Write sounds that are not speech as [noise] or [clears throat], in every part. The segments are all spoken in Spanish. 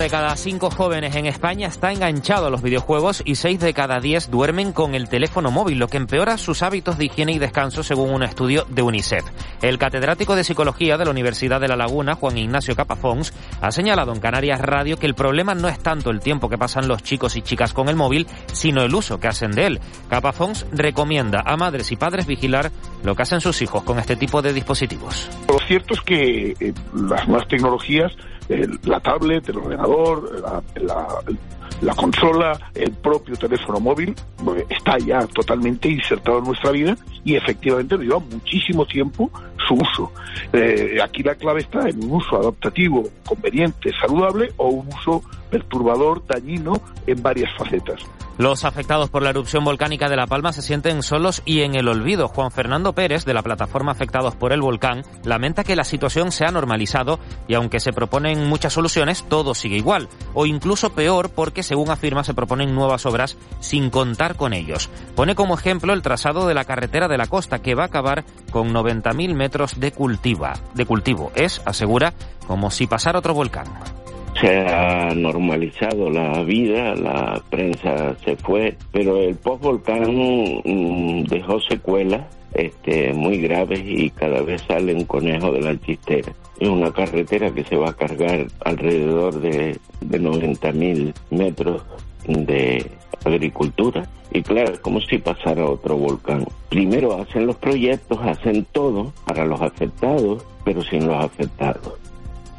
de cada cinco jóvenes en España está enganchado a los videojuegos y seis de cada diez duermen con el teléfono móvil, lo que empeora sus hábitos de higiene y descanso según un estudio de UNICEF. El catedrático de Psicología de la Universidad de La Laguna, Juan Ignacio Capafons, ha señalado en Canarias Radio que el problema no es tanto el tiempo que pasan los chicos y chicas con el móvil, sino el uso que hacen de él. Capafons recomienda a madres y padres vigilar lo que hacen sus hijos con este tipo de dispositivos. Lo cierto es que eh, las nuevas tecnologías el, la tablet, el ordenador, la, la, la, consola, el propio teléfono móvil, pues, está ya totalmente insertado en nuestra vida y efectivamente lleva muchísimo tiempo su uso. Eh, aquí la clave está en un uso adaptativo, conveniente, saludable o un uso perturbador, dañino en varias facetas. Los afectados por la erupción volcánica de La Palma se sienten solos y en el olvido. Juan Fernando Pérez, de la plataforma Afectados por el Volcán, lamenta que la situación se ha normalizado y aunque se proponen muchas soluciones, todo sigue igual. O incluso peor porque, según afirma, se proponen nuevas obras sin contar con ellos. Pone como ejemplo el trazado de la carretera de la costa, que va a acabar con 90.000 metros de, cultiva, de cultivo. Es, asegura, como si pasara otro volcán se ha normalizado la vida, la prensa se fue, pero el post-volcán mm, dejó secuelas este, muy graves y cada vez salen conejos de la chistera. Es una carretera que se va a cargar alrededor de, de 90 mil metros de agricultura y claro, es como si pasara otro volcán. Primero hacen los proyectos, hacen todo para los afectados, pero sin los afectados.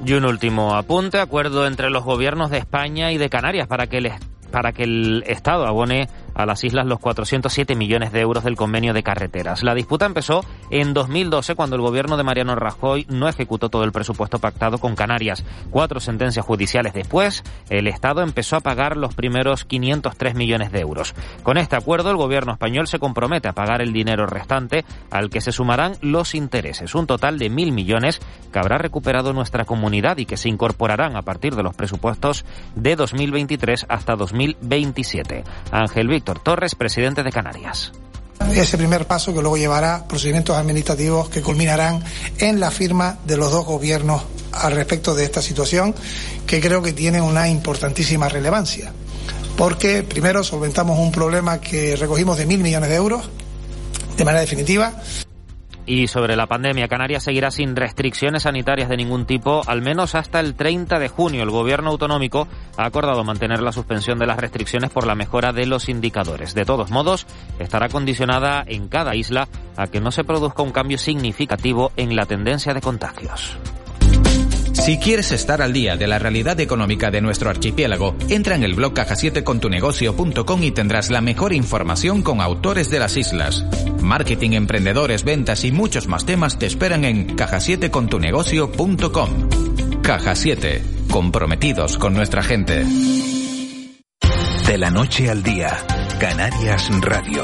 Y un último apunte, acuerdo entre los gobiernos de España y de Canarias para que el, para que el Estado abone a las islas los 407 millones de euros del convenio de carreteras. La disputa empezó en 2012 cuando el gobierno de Mariano Rajoy no ejecutó todo el presupuesto pactado con Canarias. Cuatro sentencias judiciales después, el Estado empezó a pagar los primeros 503 millones de euros. Con este acuerdo, el gobierno español se compromete a pagar el dinero restante al que se sumarán los intereses, un total de mil millones que habrá recuperado nuestra comunidad y que se incorporarán a partir de los presupuestos de 2023 hasta 2027. Ángel Víctor Torres, presidente de Canarias. Ese primer paso que luego llevará procedimientos administrativos que culminarán en la firma de los dos gobiernos al respecto de esta situación, que creo que tiene una importantísima relevancia. Porque primero solventamos un problema que recogimos de mil millones de euros de manera definitiva. Y sobre la pandemia, Canarias seguirá sin restricciones sanitarias de ningún tipo, al menos hasta el 30 de junio. El gobierno autonómico ha acordado mantener la suspensión de las restricciones por la mejora de los indicadores. De todos modos, estará condicionada en cada isla a que no se produzca un cambio significativo en la tendencia de contagios. Si quieres estar al día de la realidad económica de nuestro archipiélago, entra en el blog caja7contunegocio.com y tendrás la mejor información con autores de las islas. Marketing, emprendedores, ventas y muchos más temas te esperan en caja7contunegocio.com. Caja 7, comprometidos con nuestra gente. De la noche al día, Canarias Radio.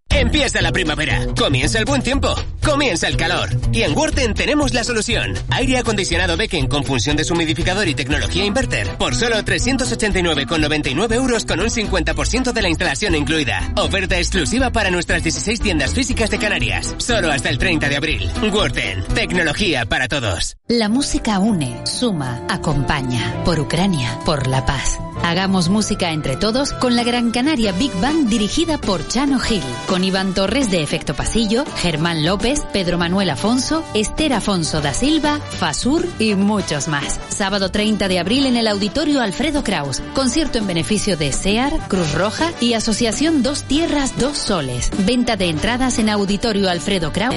Empieza la primavera, comienza el buen tiempo, comienza el calor. Y en Worten tenemos la solución. Aire acondicionado Becken con función de humidificador y tecnología inverter por solo 389,99 euros con un 50% de la instalación incluida. Oferta exclusiva para nuestras 16 tiendas físicas de Canarias. Solo hasta el 30 de abril. Worten, tecnología para todos. La música une, suma, acompaña. Por Ucrania, por la paz. Hagamos música entre todos con la Gran Canaria Big Band dirigida por Chano Gil, con Iván Torres de Efecto Pasillo, Germán López, Pedro Manuel Afonso, Esther Afonso da Silva, Fasur y muchos más. Sábado 30 de abril en el Auditorio Alfredo Kraus. Concierto en beneficio de SEAR, Cruz Roja y Asociación Dos Tierras, Dos Soles. Venta de entradas en Auditorio Alfredo Kraus.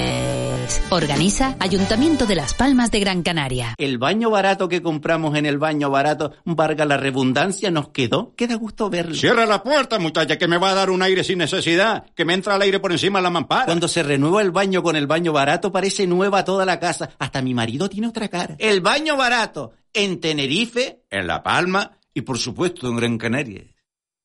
Organiza Ayuntamiento de Las Palmas de Gran Canaria. El baño barato que compramos en el baño barato, valga la redundancia, nos quedó. Queda gusto verlo. Cierra la puerta, muchacha, que me va a dar un aire sin necesidad. Que me entra el aire por encima de la mampara. Cuando se renueva el baño con el baño barato, parece nueva toda la casa. Hasta mi marido tiene otra cara. El baño barato. En Tenerife, en La Palma y por supuesto en Gran Canaria.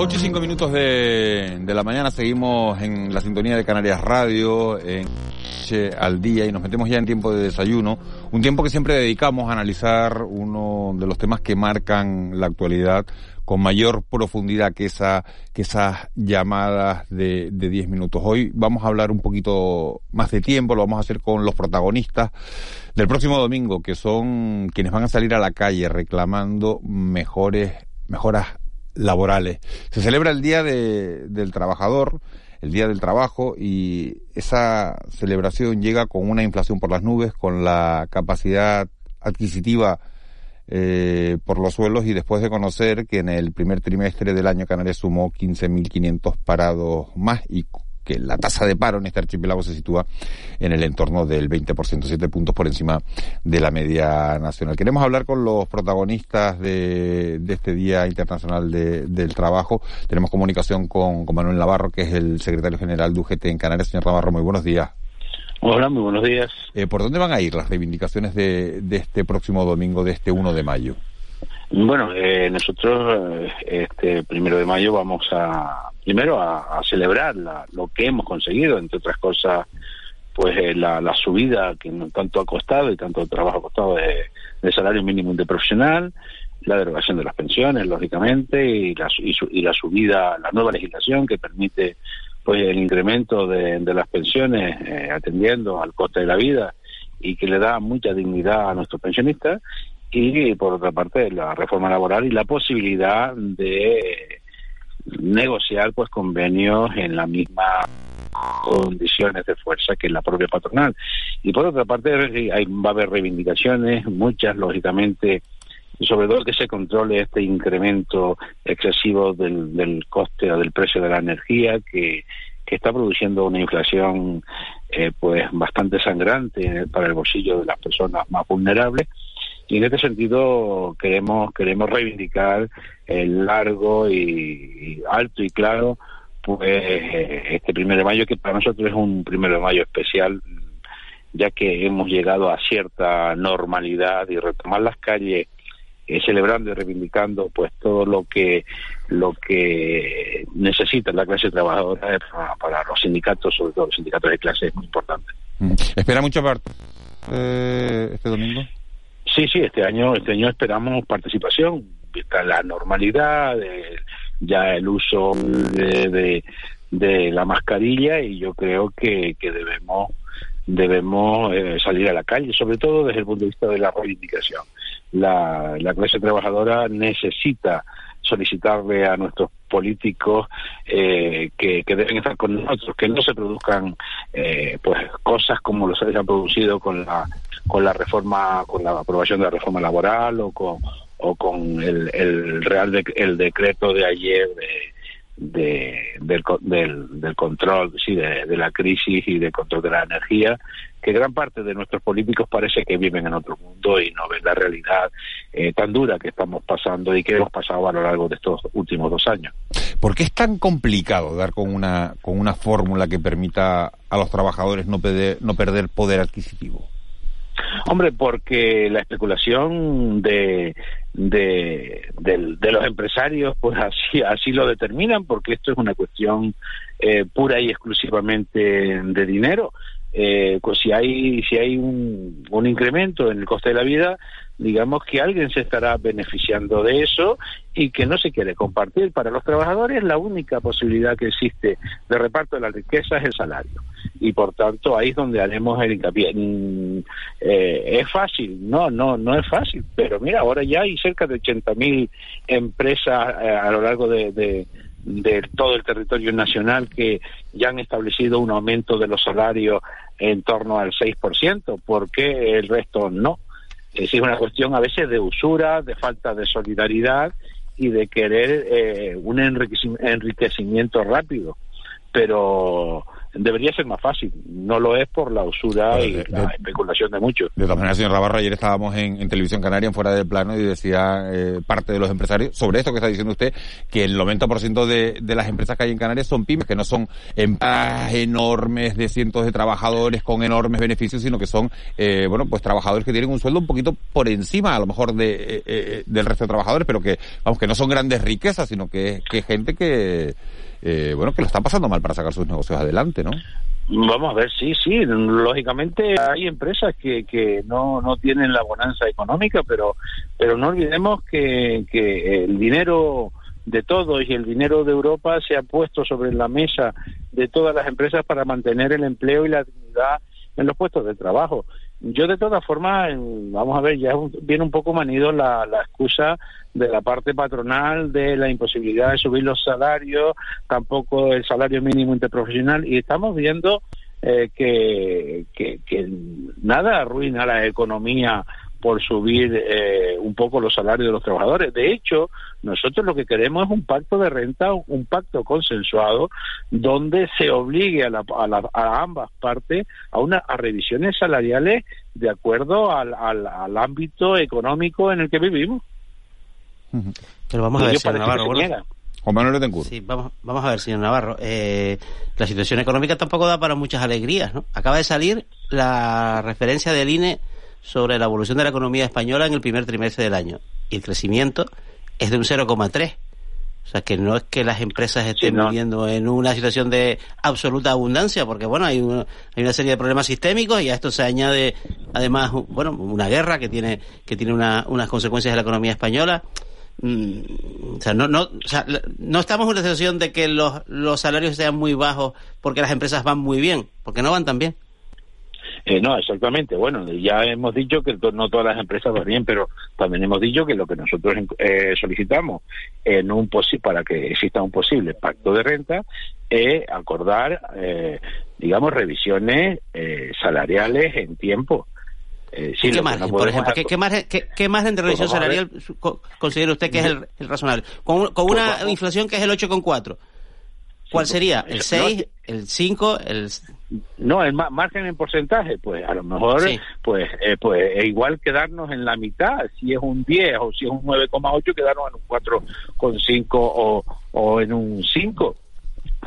8 y 5 minutos de, de, la mañana seguimos en la sintonía de Canarias Radio, en al día y nos metemos ya en tiempo de desayuno, un tiempo que siempre dedicamos a analizar uno de los temas que marcan la actualidad con mayor profundidad que esa que esas llamadas de, de 10 minutos. Hoy vamos a hablar un poquito más de tiempo, lo vamos a hacer con los protagonistas del próximo domingo, que son quienes van a salir a la calle reclamando mejores mejoras laborales. Se celebra el Día de, del Trabajador, el Día del Trabajo, y esa celebración llega con una inflación por las nubes, con la capacidad adquisitiva eh, por los suelos y después de conocer que en el primer trimestre del año Canarias sumó 15.500 parados más y que la tasa de paro en este archipiélago se sitúa en el entorno del 20%, siete puntos por encima de la media nacional. Queremos hablar con los protagonistas de, este Día Internacional del Trabajo. Tenemos comunicación con, Manuel Navarro, que es el secretario general de UGT en Canarias. Señor Navarro, muy buenos días. Hola, muy buenos días. Eh, ¿Por dónde van a ir las reivindicaciones de, de este próximo domingo, de este 1 de mayo? Bueno, eh, nosotros eh, este primero de mayo vamos a primero a, celebrar lo que hemos conseguido, entre otras cosas, pues eh, la, subida que tanto ha costado y tanto trabajo ha costado de, salario mínimo interprofesional, la derogación de las pensiones, lógicamente, y la, y, la subida, la nueva legislación que permite pues el incremento de, las pensiones atendiendo al coste de la vida y que le da mucha dignidad a nuestros pensionistas y por otra parte la reforma laboral y la posibilidad de negociar pues convenios en la misma condiciones de fuerza que la propia patronal. Y por otra parte hay, va a haber reivindicaciones muchas lógicamente sobre todo que se controle este incremento excesivo del, del coste o del precio de la energía que, que está produciendo una inflación eh, pues bastante sangrante para el bolsillo de las personas más vulnerables y en este sentido queremos queremos reivindicar el largo y, alto y claro pues este primero de mayo que para nosotros es un primero de mayo especial ya que hemos llegado a cierta normalidad y retomar las calles eh, celebrando y reivindicando pues todo lo que lo que necesita la clase trabajadora para, los sindicatos sobre todo los sindicatos de clase es muy importante. Mm. espera mucho parte eh, este domingo Sí, sí, este año, este año esperamos participación, vista la normalidad, ya el uso de, de, la mascarilla y yo creo que, que debemos debemos eh, salir a la calle, sobre todo desde el punto de vista de la reivindicación. La, la clase trabajadora necesita solicitarle a nuestros políticos eh, que, que, deben estar con nosotros, que no se produzcan eh, pues cosas como los se han producido con la con la reforma, con la aprobación de la reforma laboral o con o con el, real el decreto de ayer de de, del, del, control sí, de, la crisis y del control de la energía, que gran parte de nuestros políticos parece que viven en otro mundo y no ven la realidad eh, tan dura que estamos pasando y que hemos pasado a lo largo de estos últimos dos años. ¿Por qué es tan complicado dar con una, con una fórmula que permita a los trabajadores no perder, no perder poder adquisitivo? Hombre, porque la especulación de, de, los empresarios, pues [laughs] así, así lo determinan, porque esto es una cuestión eh, pura y exclusivamente de dinero. Eh, pues si hay si hay un, un incremento en el coste de la vida, digamos que alguien se estará beneficiando de eso y que no se quiere compartir. Para los trabajadores la única posibilidad que existe de reparto de la riqueza es el salario y por tanto ahí es donde haremos el hincapié. Mm, eh, es fácil, no, no, no es fácil, pero mira, ahora ya hay cerca de 80.000 empresas eh, a lo largo de, de todo el territorio nacional que ya han establecido un aumento de los salarios en torno al 6%, ¿por qué el resto no? Es una cuestión a veces de usura, de falta de solidaridad y de querer eh, un enriquecimiento rápido. Pero debería ser más fácil. No lo es por la usura y la especulación de muchos. De todas maneras, señor Navarro, ayer estábamos en, Televisión Canaria, en Fuera del Plano, y decía eh, parte de los empresarios, sobre esto que está diciendo usted, que el 90% de, de las empresas que hay en Canarias son pymes, que no son empresas enormes de cientos de trabajadores con enormes beneficios, sino que son, eh, bueno, pues trabajadores que tienen un sueldo un poquito por encima, a lo mejor, de, eh, del resto de trabajadores, pero que, vamos, que no son grandes riquezas, sino que, que gente que eh, bueno, que lo están pasando mal para sacar sus negocios adelante, ¿no? Vamos a ver, sí, sí, lógicamente hay empresas que, que no, no tienen la bonanza económica, pero, pero no olvidemos que, que el dinero de todos y el dinero de Europa se ha puesto sobre la mesa de todas las empresas para mantener el empleo y la dignidad en los puestos de trabajo. Yo de todas formas, vamos a ver, ya viene un poco manido la, la excusa de la parte patronal de la imposibilidad de subir los salarios, tampoco el salario mínimo interprofesional y estamos viendo eh, que, que, que, nada arruina la economía por subir eh, un poco los salarios de los trabajadores. De hecho, nosotros lo que queremos es un pacto de renta, un pacto consensuado, donde se obligue a, a, ambas partes a, una, a revisiones salariales de acuerdo al, al, ámbito económico en el que vivimos. Pero vamos a ver, señor Navarro. Juan Manuel Sí, vamos, vamos a ver, señor Navarro. Eh, la situación económica tampoco da para muchas alegrías, ¿no? Acaba de salir la referencia del INE sobre la evolución de la economía española en el primer trimestre del año. Y el crecimiento es de un 0,3. O sea, que no es que las empresas estén viviendo en una situación de absoluta abundancia, porque bueno, hay una, hay una serie de problemas sistémicos y a esto se añade además, bueno, una guerra que tiene, que tiene una, unas consecuencias de la economía española. Mm, o sea, no, no, o sea, no estamos en una situación de que los, los salarios sean muy bajos porque las empresas van muy bien, porque no van tan bien. Eh, no, exactamente. Bueno, ya hemos dicho que no todas las empresas van bien, pero también hemos dicho que lo que nosotros eh, solicitamos en un para que exista un posible pacto de renta es acordar, eh, digamos, revisiones salariales en tiempo. ¿Qué, margen, por ejemplo, ¿qué, qué, margen, de revisión salarial considera usted que es el, razonable? Con, con una inflación que es el 8,4. ¿Cuál sería? ¿El 6, el 5, el no, el margen en porcentaje, pues a lo mejor, pues, eh, pues es igual quedarnos en la mitad, si es un 10 o si es un 9,8, quedarnos en un 4,5 o, o en un 5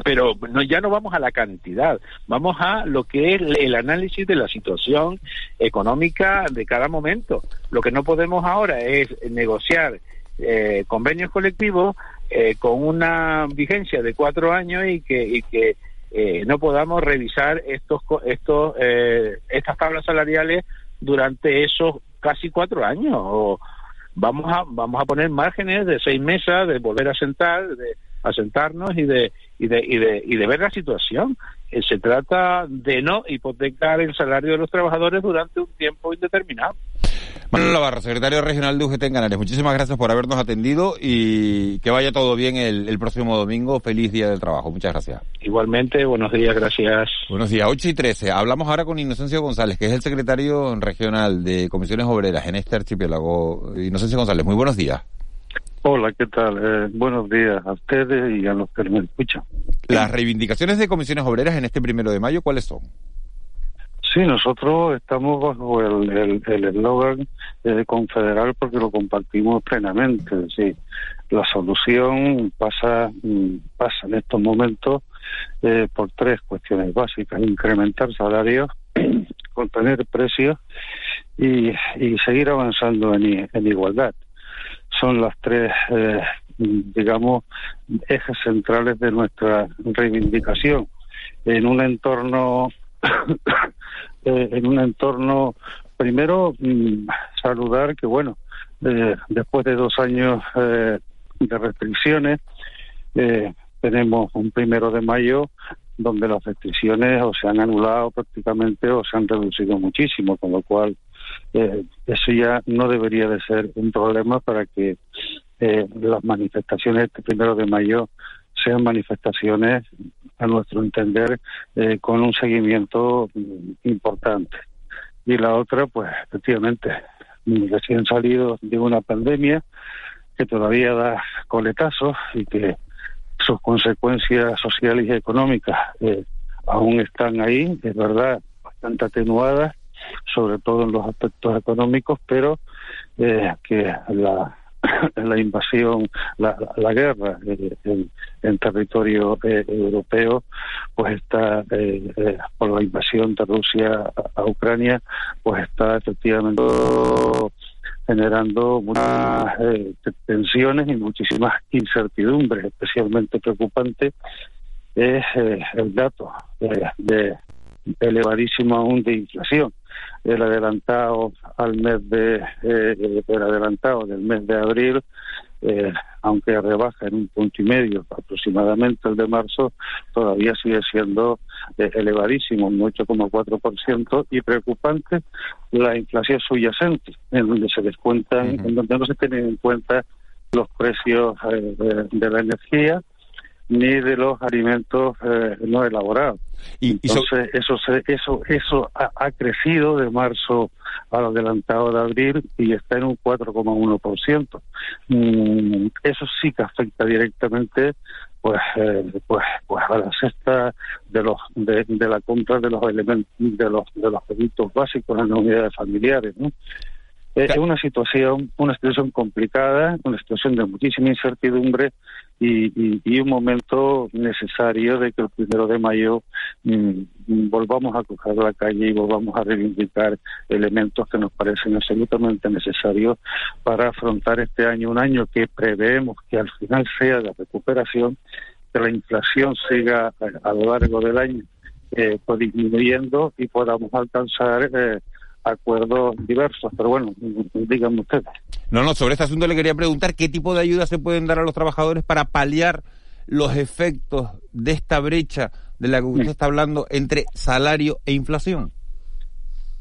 pero no, ya no vamos a la cantidad, vamos a lo que es el análisis de la situación económica de cada momento. Lo que no podemos ahora es negociar eh, convenios colectivos eh, con una vigencia de cuatro años y que, y que eh, no podamos revisar estos, estos, eh, estas tablas salariales durante esos casi cuatro años. O vamos a, vamos a poner márgenes de seis meses de volver a sentar, de a sentarnos y de, y de, y de, y de ver la situación. Eh, se trata de no hipotecar el salario de los trabajadores durante un tiempo indeterminado. Manuel Navarro, secretario regional de UGT en Canarias, muchísimas gracias por habernos atendido y que vaya todo bien el, próximo domingo. Feliz día del trabajo. Muchas gracias. Igualmente, buenos días, gracias. Buenos días, 8 y 13. Hablamos ahora con Inocencio González, que es el secretario regional de Comisiones Obreras en este archipiélago. Inocencio González, muy buenos días. Hola, ¿qué tal? Eh, buenos días a ustedes y a los que me escuchan. Las reivindicaciones de comisiones obreras en este primero de mayo, ¿cuáles son? Sí, nosotros estamos bajo el eslogan el, eh, confederal porque lo compartimos plenamente. Sí, la solución pasa, mm, pasa en estos momentos eh, por tres cuestiones básicas: incrementar salarios, [clears throat] contener precios y, y seguir avanzando en, en igualdad. Son las tres, eh, digamos, ejes centrales de nuestra reivindicación. En un entorno [coughs] Eh, en un entorno, primero, mm, saludar que, bueno, eh, después de dos años eh, de restricciones, tenemos un primero de mayo donde las restricciones o se han anulado prácticamente o se han reducido muchísimo, con lo cual eso ya no debería de ser un problema para que las manifestaciones este primero de mayo sean manifestaciones, a nuestro entender, eh, con un seguimiento mm, importante. Y la otra, pues efectivamente, recién salido de una pandemia, que todavía da coletazos y que sus consecuencias sociales y económicas eh, aún están ahí, es verdad, bastante atenuadas, sobre todo en los aspectos económicos, pero eh, que la, [clears throat] la invasión, la, la guerra eh, en, en, territorio eh, europeo, pues está, eh, por la invasión de Rusia a, a, Ucrania, pues está efectivamente generando muchas tensiones y muchísimas incertidumbres, especialmente preocupante es el dato de elevadísimo aún de inflación el adelantado al mes de eh, el adelantado del mes de abril eh, aunque rebaja en un punto y medio aproximadamente el de marzo todavía sigue siendo eh, elevadísimo un 8,4% y preocupante la inflación subyacente en donde se descuentan uh -huh. en donde no se tienen en cuenta los precios eh, de, de la energía ni de los alimentos eh, no elaborados. Y, Entonces, y so... eso, se, eso, eso ha, ha, crecido de marzo al adelantado de abril y está en un 4,1%. Mm, eso sí que afecta directamente pues eh, pues pues a la cesta de los de, de la compra de los elementos de los de los productos básicos en las unidades familiares ¿no? Es una situación, una situación complicada, una situación de muchísima incertidumbre y, y, y un momento necesario de que el primero de mayo mmm, volvamos a coger la calle y volvamos a reivindicar elementos que nos parecen absolutamente necesarios para afrontar este año, un año que preveemos que al final sea de recuperación, que la inflación siga a, a lo largo del año eh, pues disminuyendo y podamos alcanzar eh, acuerdos diversos, pero bueno, díganme ustedes. No, no, sobre este asunto le quería preguntar qué tipo de ayudas se pueden dar a los trabajadores para paliar los efectos de esta brecha de la que usted está hablando entre salario e inflación.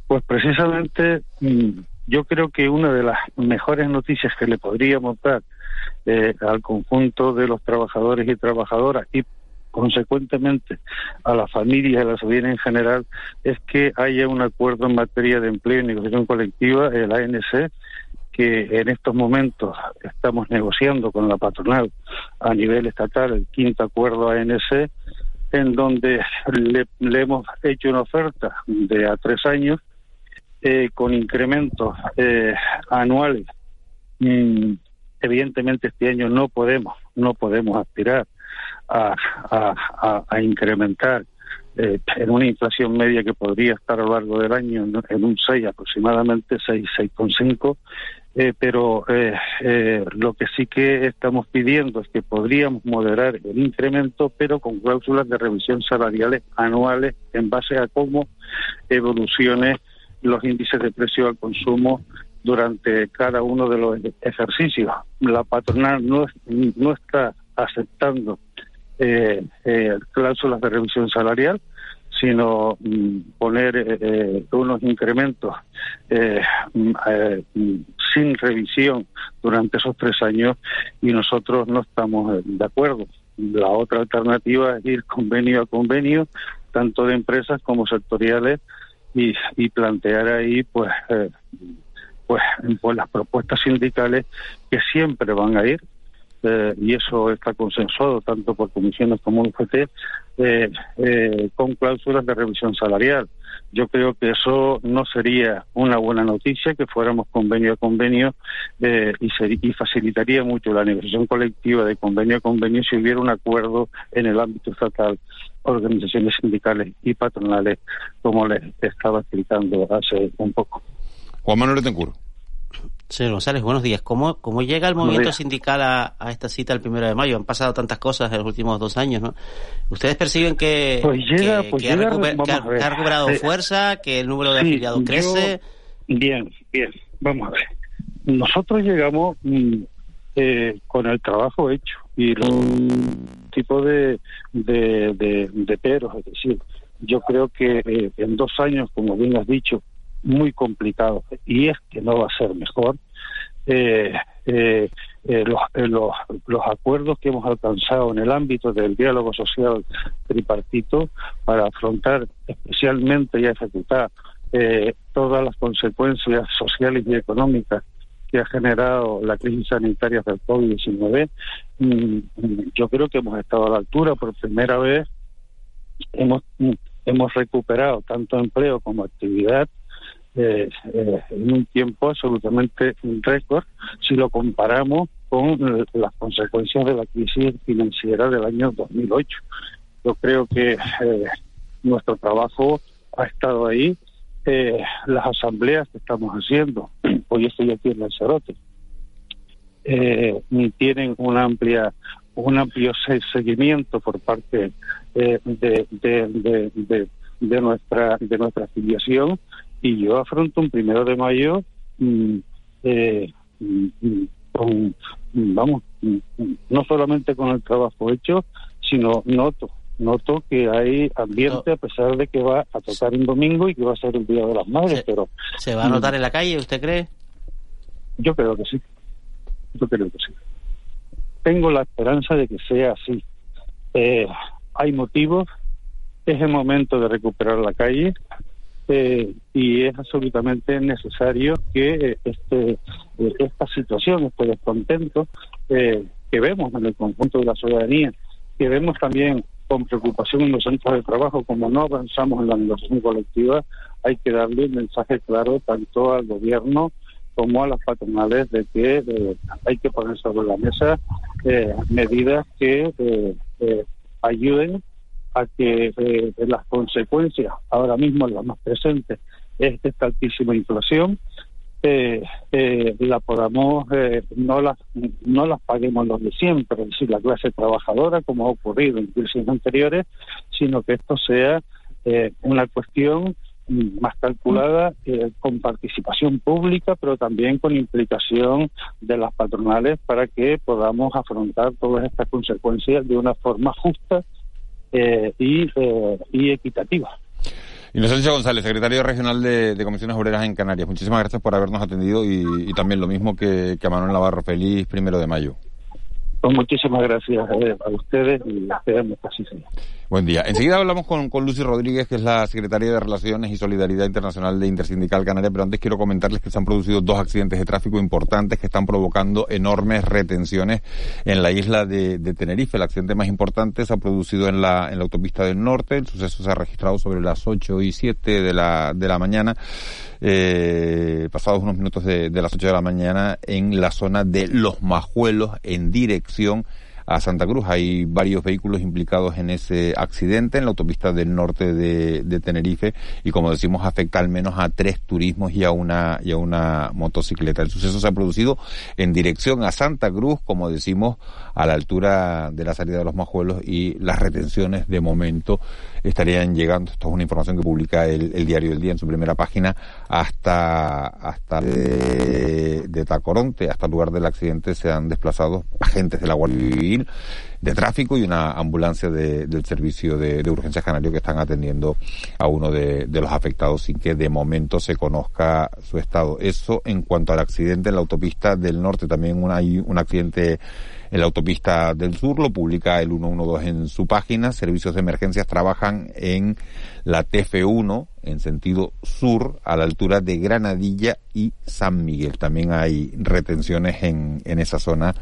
Pues precisamente mm, yo creo que una de las mejores noticias que le podríamos dar eh, al conjunto de los trabajadores y trabajadoras y consecuentemente a las familias y a la sociedad en general es que haya un acuerdo en materia de empleo y negociación colectiva, el ANC, que en estos momentos estamos negociando con la patronal a nivel estatal, el quinto acuerdo ANC, en donde le, hemos hecho una oferta de a tres años eh, con incrementos eh, anuales. Mm, evidentemente este año no podemos, no podemos aspirar a, a, a incrementar eh, en una inflación media que podría estar a lo largo del año en, en un 6 aproximadamente, 6, 6,5, eh, pero eh, eh, lo que sí que estamos pidiendo es que podríamos moderar el incremento, pero con cláusulas de revisión salariales anuales en base a cómo evolucione los índices de precio al consumo durante cada uno de los ejercicios. La patronal no, no está aceptando eh, eh, cláusulas de revisión salarial, sino mm, poner eh, eh, unos incrementos eh, mm, eh, sin revisión durante esos tres años y nosotros no estamos de acuerdo. La otra alternativa es ir convenio a convenio, tanto de empresas como sectoriales, y, plantear ahí pues, pues, pues las propuestas sindicales que siempre van a ir eh, y eso está consensuado tanto por comisiones como UGT, eh, eh, con cláusulas de revisión salarial. Yo creo que eso no sería una buena noticia, que fuéramos convenio a convenio eh, y, ser, y facilitaría mucho la negociación colectiva de convenio a convenio si hubiera un acuerdo en el ámbito estatal, organizaciones sindicales y patronales, como les estaba explicando hace un poco. Juan Manuel Tencuro. Señor González, buenos días. ¿Cómo, cómo llega el movimiento sindical a, a, esta cita el primero de mayo? Han pasado tantas cosas en los últimos dos años, ¿no? ¿Ustedes perciben que, pues llega, que, pues que, llega, ha, recuper, que, ha, que, ha, recuperado fuerza, que el número de sí, afiliados crece? Yo, bien, bien. Vamos a ver. Nosotros llegamos mm, eh, con el trabajo hecho y un tipo de, de, de, de peros, es decir, yo creo que eh, en dos años, como bien has dicho, muy complicado y es que no va a ser mejor. Eh, eh, eh, los, los, los, acuerdos que hemos alcanzado en el ámbito del diálogo social tripartito para afrontar especialmente y ejecutar todas las consecuencias sociales y económicas que ha generado la crisis sanitaria del COVID-19, mm, yo creo que hemos estado a la altura. Por primera vez hemos, hemos recuperado tanto empleo como actividad eh, eh, en un tiempo absolutamente récord si lo comparamos con las consecuencias de la crisis financiera del año 2008. Yo creo que eh, nuestro trabajo ha estado ahí. Eh, las asambleas que estamos haciendo, [clears throat] hoy estoy aquí en Lanzarote, eh, tienen una amplia un amplio seguimiento por parte eh, de, nuestra de nuestra afiliación y yo afronto un primero de mayo mm, eh, mm, con vamos no solamente con el trabajo hecho sino noto noto que hay ambiente a pesar de que va a tocar un domingo y que va a ser el Día de las Madres, pero... ¿Se va a notar en la calle, usted cree? Yo creo que sí. Yo creo que sí. Tengo la esperanza de que sea así. Eh, hay motivos, es el momento de recuperar la calle eh, y es absolutamente necesario que eh, este, esta situación, este descontento que vemos en el conjunto de la ciudadanía, que vemos también con preocupación en los centros de trabajo, como no avanzamos en la negociación colectiva, hay que darle un mensaje claro tanto al gobierno como a las patronales de que eh, hay que poner sobre la mesa eh, medidas que eh, ayuden a que las consecuencias, ahora mismo las más presentes, es esta altísima inflación, eh, eh, la podamos, eh, no, las, no las paguemos los de siempre, es decir, la clase trabajadora, como ha ocurrido en crisis anteriores, sino que esto sea eh, una cuestión más calculada con participación pública, pero también con implicación de las patronales para que podamos afrontar todas estas consecuencias de una forma justa y, y equitativa. Inocencio González, secretario regional de, Comisiones Obreras en Canarias. Muchísimas gracias por habernos atendido y, también lo mismo que, que a Manuel Navarro. Feliz primero de mayo. Pues muchísimas gracias eh, a ustedes y esperamos que así sea. Buen día. Enseguida hablamos con, con Lucy Rodríguez, que es la secretaria de Relaciones y Solidaridad Internacional de Intersindical Canaria, pero antes quiero comentarles que se han producido dos accidentes de tráfico importantes que están provocando enormes retenciones en la isla de, Tenerife. El accidente más importante se ha producido en la, en la autopista del norte. El suceso se ha registrado sobre las 8 y 7 de la, de la mañana, eh, pasados unos minutos de, las 8 de la mañana, en la zona de Los Majuelos, en dirección a Santa Cruz. Hay varios vehículos implicados en ese accidente en la autopista del norte de, Tenerife y como decimos afecta al menos a tres turismos y a una y a una motocicleta. El suceso se ha producido en dirección a Santa Cruz, como decimos, a la altura de la salida de los Majuelos y las retenciones de momento estarían llegando. Esto es una información que publica el, diario del día en su primera página hasta hasta de, de Tacoronte, hasta el lugar del accidente se han desplazado agentes de la Guardia de tráfico y una ambulancia del servicio de, urgencias canario que están atendiendo a uno de, los afectados sin que de momento se conozca su estado. Eso en cuanto al accidente en la autopista del norte. También hay un accidente en la autopista del sur, lo publica el 112 en su página. Servicios de emergencias trabajan en la TF1 en sentido sur a la altura de Granadilla y San Miguel. También hay retenciones en, en esa zona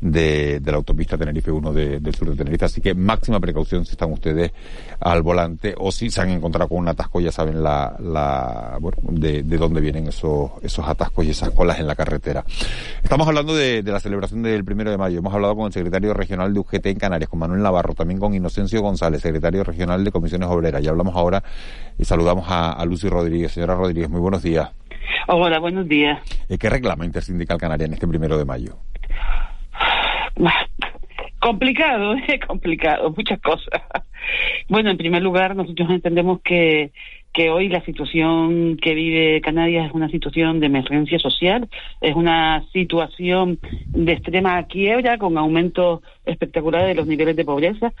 de, de la autopista Tenerife 1 del sur de Tenerife. Así que máxima precaución si están ustedes al volante o si se han encontrado con un atasco, ya saben la, la bueno, de, de dónde vienen esos, esos atascos y esas colas en la carretera. Estamos hablando de, de la celebración del primero de mayo. Hemos hablado con el secretario regional de UGT en Canarias, con Manuel Navarro, también con Inocencio González, secretario regional de Comisiones Obreras. Ya hablamos ahora y saludamos a, a Lucy Rodríguez. Señora Rodríguez, muy buenos días. Hola, buenos días. Eh, ¿Qué reclama Intersindical Canaria en este primero de mayo? [sighs] Complicado, es [laughs] complicado, muchas cosas. [laughs] Bueno, en primer lugar, nosotros entendemos que, que hoy la situación que vive Canarias es una situación de emergencia social, es una situación de extrema quiebra con aumentos espectaculares de los niveles de pobreza.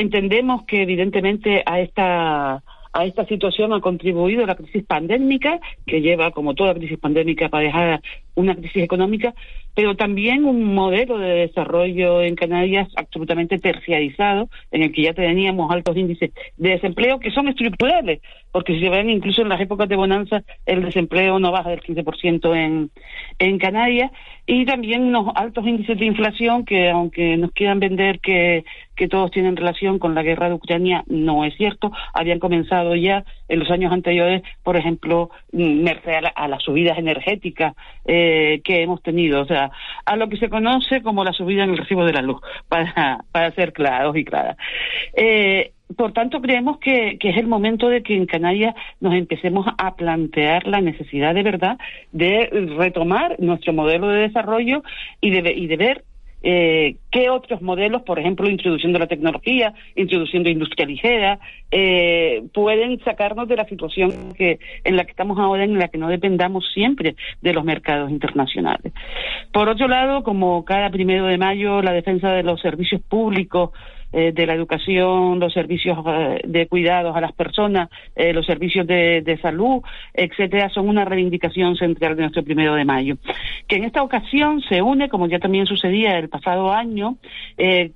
Entendemos que evidentemente a esta a esta situación ha contribuido la crisis pandémica, que lleva, como toda crisis pandémica, dejar una crisis económica, pero también un modelo de desarrollo en Canarias absolutamente terciarizado, en el que ya teníamos altos índices de desempleo que son estructurales, porque si se ven incluso en las épocas de bonanza el desempleo no baja del 15% en, en Canarias, y también unos altos índices de inflación que aunque nos quieran vender que, que todos tienen relación con la guerra de Ucrania, no es cierto, habían comenzado ya en los años anteriores, por ejemplo, mm, merced a, las subidas energéticas eh, que hemos tenido, o sea, a lo que se conoce como la subida en el recibo de la luz, [laughs] para, para ser claros y claras. Eh, por tanto, creemos que, es el momento de que en Canarias nos empecemos a plantear la necesidad de verdad de retomar nuestro modelo de desarrollo y de, y de ver eh, qué otros modelos, por ejemplo, introduciendo la tecnología, introduciendo industria ligera, eh, pueden sacarnos de la situación que, en la que estamos ahora, en la que no dependamos siempre de los mercados internacionales. Por otro lado, como cada primero de mayo, la defensa de los servicios públicos eh, de la educación, los servicios eh, de cuidados a las personas, eh, los servicios de, de, salud, etcétera, son una reivindicación central de nuestro primero de mayo. Que en esta ocasión se une, como ya también sucedía el pasado año,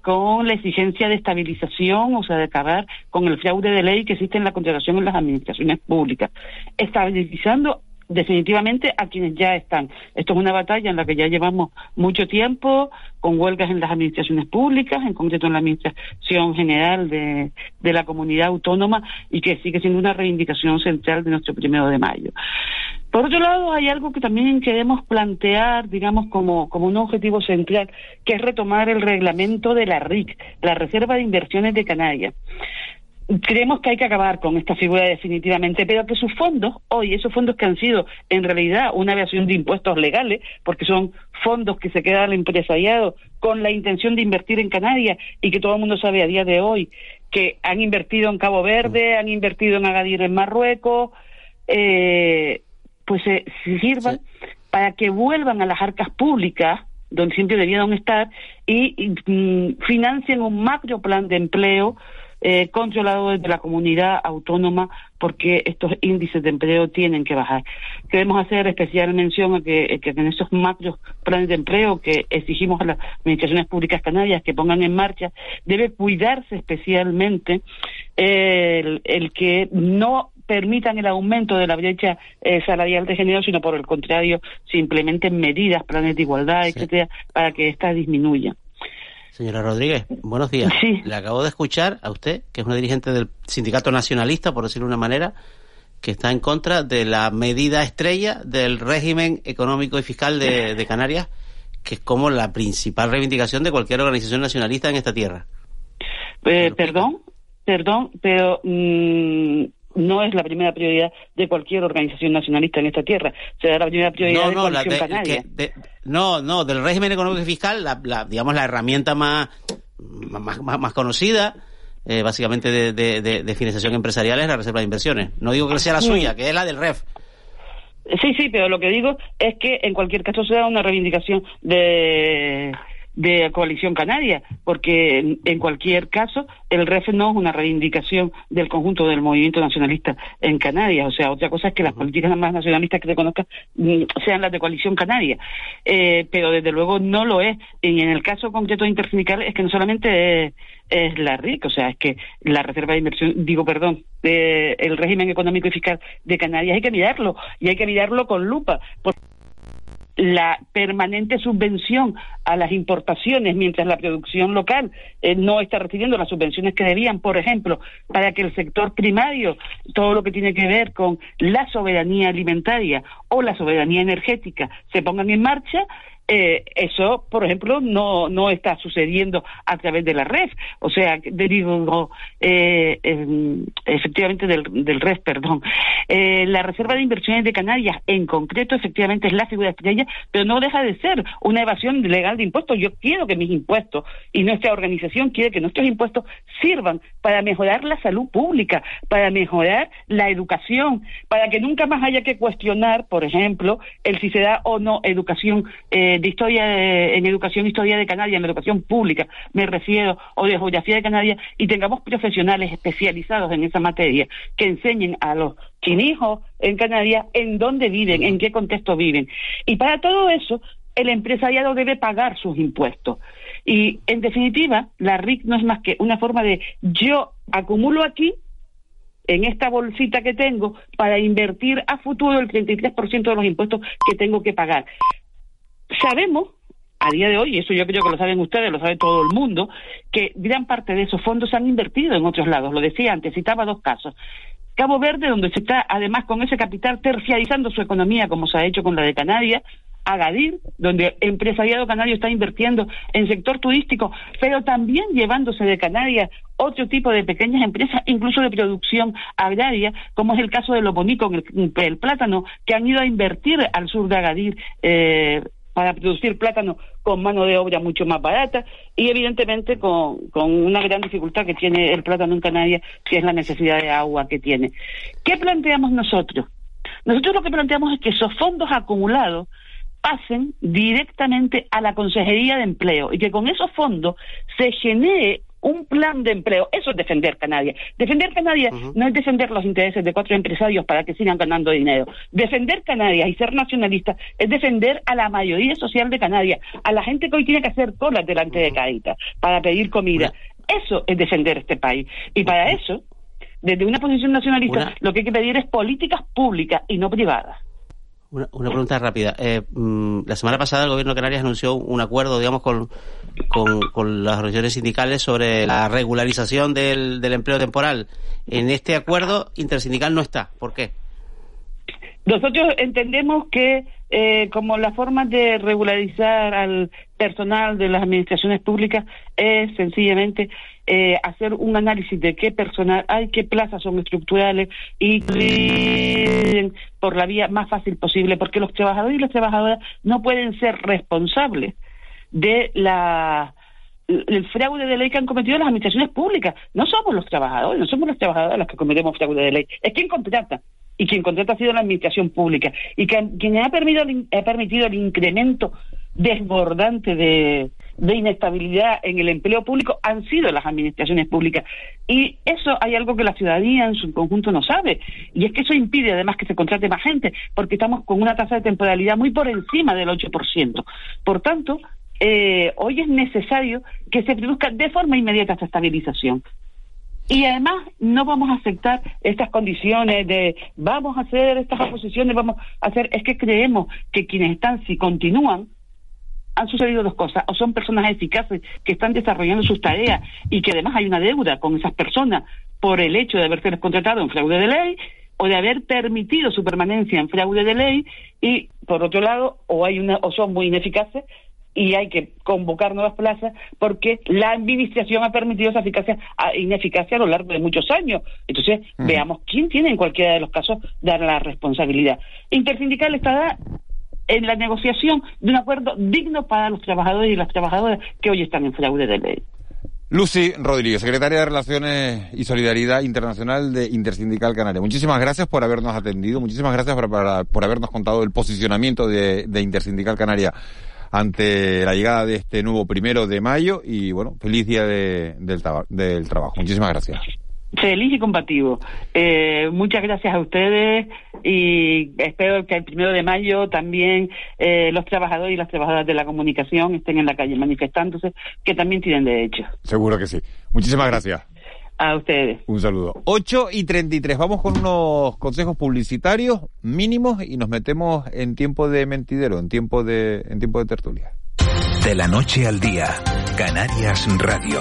con la exigencia de estabilización, o sea, de acabar con el fraude de ley que existe en la contratación en las administraciones públicas, estabilizando definitivamente a quienes ya están. Esto es una batalla en la que ya llevamos mucho tiempo, con huelgas en las administraciones públicas, en concreto en la Administración General de, de la Comunidad Autónoma, y que sigue siendo una reivindicación central de nuestro primero de mayo. Por otro lado, hay algo que también queremos plantear, digamos, como, como un objetivo central, que es retomar el reglamento de la RIC, la Reserva de Inversiones de Canarias creemos que hay que acabar con esta figura definitivamente, pero que sus fondos, hoy, esos fondos que han sido en realidad una aviación de impuestos legales, porque son fondos que se quedan al empresariado con la intención de invertir en Canarias y que todo el mundo sabe a día de hoy que han invertido en Cabo Verde, han invertido en Agadir en Marruecos, eh, pues se sirvan para que vuelvan a las arcas públicas donde siempre debieron estar y, mm, financien un macro plan de empleo eh, controlado desde la comunidad autónoma porque estos índices de empleo tienen que bajar. Queremos hacer especial mención a que, en esos macros planes de empleo que exigimos a las administraciones públicas canarias que pongan en marcha, debe cuidarse especialmente el, que no permitan el aumento de la brecha eh, salarial de género, sino por el contrario, se implementen medidas, planes de igualdad, etcétera, para que ésta disminuya. Señora Rodríguez, buenos días. Le acabo de escuchar a usted, que es una dirigente del Sindicato Nacionalista, por decirlo de una manera, que está en contra de la medida estrella del régimen económico y fiscal de, Canarias, que es como la principal reivindicación de cualquier organización nacionalista en esta tierra. Eh, perdón, perdón, pero mm, no es la primera prioridad de cualquier organización nacionalista en esta tierra. Será la primera prioridad de la Canaria. no, no, del régimen económico y fiscal, la, digamos, la herramienta más, más, más, conocida, eh, básicamente de, de, financiación empresarial es la reserva de inversiones. No digo que sea la suya, que es la del REF. Sí, sí, pero lo que digo es que en cualquier caso sea una reivindicación de de Coalición Canaria, porque en, cualquier caso el REF no es una reivindicación del conjunto del movimiento nacionalista en Canarias. O sea, otra cosa es que las políticas más nacionalistas que se conozcan mm, sean las de Coalición Canaria, eh, pero desde luego no lo es. Y en el caso concreto intersindical es que no solamente es, la RIC, o sea, es que la reserva de inversión, digo, perdón, el régimen económico y fiscal de Canarias hay que mirarlo y hay que mirarlo con lupa la permanente subvención a las importaciones mientras la producción local eh, no está recibiendo las subvenciones que debían, por ejemplo, para que el sector primario, todo lo que tiene que ver con la soberanía alimentaria o la soberanía energética, se pongan en marcha, eh, eso, por ejemplo, no, no está sucediendo a través de la red. O sea, digo, eh, efectivamente del, del red, perdón. Eh, la Reserva de Inversiones de Canarias, en concreto, efectivamente es la figura estrella, pero no deja de ser una evasión legal de impuestos. Yo quiero que mis impuestos y nuestra organización quiere que nuestros impuestos sirvan para mejorar la salud pública, para mejorar la educación, para que nunca más haya que cuestionar, por ejemplo, el si se da o no educación. Eh, de historia en educación, historia de Canarias, en educación pública, me refiero, o de geografía de Canarias, y tengamos profesionales especializados en esa materia que enseñen a los chinijos en Canarias en dónde viven, en qué contexto viven. Y para todo eso, el empresariado debe pagar sus impuestos. Y, en definitiva, la RIC no es más que una forma de yo acumulo aquí en esta bolsita que tengo para invertir a futuro el 33% de los impuestos que tengo que pagar. Sabemos, a día de hoy, y eso yo creo que lo saben ustedes, lo sabe todo el mundo, que gran parte de esos fondos se han invertido en otros lados. Lo decía antes, citaba dos casos. Cabo Verde, donde se está además con ese capital terciarizando su economía, como se ha hecho con la de Canarias, Agadir, donde el empresariado canario está invirtiendo en sector turístico, pero también llevándose de Canarias otro tipo de pequeñas empresas, incluso de producción agraria, como es el caso de los el, el plátano, que han ido a invertir al sur de Agadir eh, para producir plátano con mano de obra mucho más barata y evidentemente con, con, una gran dificultad que tiene el plátano en Canarias, que es la necesidad de agua que tiene. ¿Qué planteamos nosotros? Nosotros lo que planteamos es que esos fondos acumulados pasen directamente a la Consejería de Empleo y que con esos fondos se genere un plan de empleo. Eso es defender Canarias. Defender Canarias no es defender los intereses de cuatro empresarios para que sigan ganando dinero. Defender Canarias y ser nacionalista es defender a la mayoría social de Canarias, a la gente que hoy tiene que hacer colas delante de Caritas para pedir comida. Eso es defender este país. Y para eso, desde una posición nacionalista, lo que hay que pedir es políticas públicas y no privadas. Una, pregunta rápida. Eh, mm, la semana pasada el Gobierno de Canarias anunció un acuerdo, digamos, con, con, las organizaciones sindicales sobre la regularización del, del empleo temporal. En este acuerdo intersindical no está. ¿Por qué? Nosotros entendemos que eh, como la forma de regularizar al personal de las administraciones públicas es sencillamente eh, hacer un análisis de qué personal hay, qué plazas son estructurales y por la vía más fácil posible, porque los trabajadores y las trabajadoras no pueden ser responsables de la el fraude de ley que han cometido las administraciones públicas. No somos los trabajadores, no somos los trabajadores los que cometemos fraude de ley, es quien contrata y quien contrata ha sido la administración pública y que, quien ha permitido, ha permitido el incremento desbordante de, de inestabilidad en el empleo público han sido las administraciones públicas. Y eso hay algo que la ciudadanía en su conjunto no sabe. Y es que eso impide además que se contrate más gente, porque estamos con una tasa de temporalidad muy por encima del 8%. Por tanto, eh, hoy es necesario que se produzca de forma inmediata esta estabilización. Y además no vamos a aceptar estas condiciones de vamos a hacer estas oposiciones, vamos a hacer, es que creemos que quienes están, si continúan, han sucedido dos cosas, o son personas eficaces que están desarrollando sus tareas y que además hay una deuda con esas personas por el hecho de haberse contratado en fraude de ley o de haber permitido su permanencia en fraude de ley y por otro lado o hay una o son muy ineficaces y hay que convocar nuevas plazas porque la administración ha permitido esa eficacia, ineficacia a lo largo de muchos años. Entonces, veamos quién tiene en cualquiera de los casos dar la responsabilidad. Intersindical estará en la negociación de un acuerdo digno para los trabajadores y las trabajadoras que hoy están en fraude de ley. Lucy Rodríguez, secretaria de Relaciones y Solidaridad Internacional de Intersindical Canaria. Muchísimas gracias por habernos atendido, muchísimas gracias por, habernos contado el posicionamiento de, de Intersindical Canaria ante la llegada de este nuevo primero de mayo y bueno, feliz día del, del trabajo. Muchísimas gracias. Feliz y combativo. Eh, muchas gracias a ustedes y espero que el primero de mayo también eh, los trabajadores y las trabajadoras de la comunicación estén en la calle manifestándose, que también tienen derecho. Seguro que sí. Muchísimas gracias. A ustedes. Un saludo. 8 y 33. Vamos con unos consejos publicitarios mínimos y nos metemos en tiempo de mentidero, en tiempo de, en tiempo de tertulia. De la noche al día, Canarias Radio.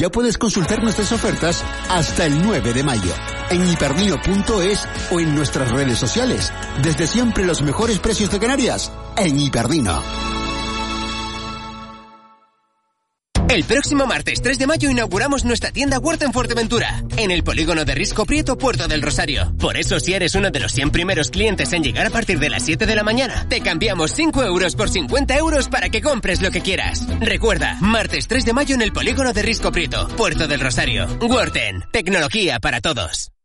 Ya puedes consultar nuestras ofertas hasta el 9 de mayo en hiperdino.es o en nuestras redes sociales. Desde siempre los mejores precios de Canarias en Hiperdino. El próximo martes 3 de mayo inauguramos nuestra tienda Huerta en Fuerteventura, en el polígono de Risco Prieto, Puerto del Rosario. Por eso, si eres uno de los 100 primeros clientes en llegar a partir de las 7 de la mañana, te cambiamos 5 euros por 50 euros para que compres lo que quieras. Recuerda, martes 3 de mayo en el polígono de Risco Prieto, Puerto del Rosario. Huerten, tecnología para todos.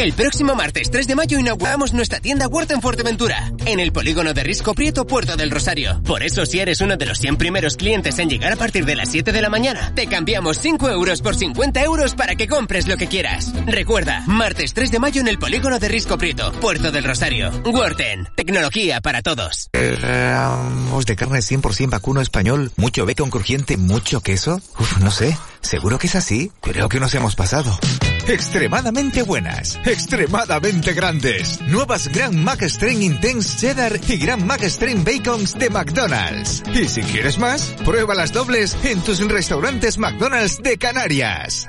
El próximo martes 3 de mayo inauguramos nuestra tienda Huerta en Fuerteventura, en el polígono de Risco Prieto, Puerto del Rosario. Por eso, si eres uno de los 100 primeros clientes en llegar a partir de las 7 de la mañana, te cambiamos 5 euros por 50 euros para que compres lo que quieras. Recuerda, martes 3 de mayo en el polígono de Risco Prieto, Puerto del Rosario. Huerten, tecnología para todos. Ramos de carne 100% vacuno español, mucho bacon crujiente, mucho queso. No sé, seguro que es así. Creo que nos hemos pasado. Extremadamente buenas, extremadamente grandes. Nuevas Grand Mac Intense Cheddar y Grand Mac Bacons de McDonald's. Y si quieres más, prueba las dobles en tus restaurantes McDonald's de Canarias.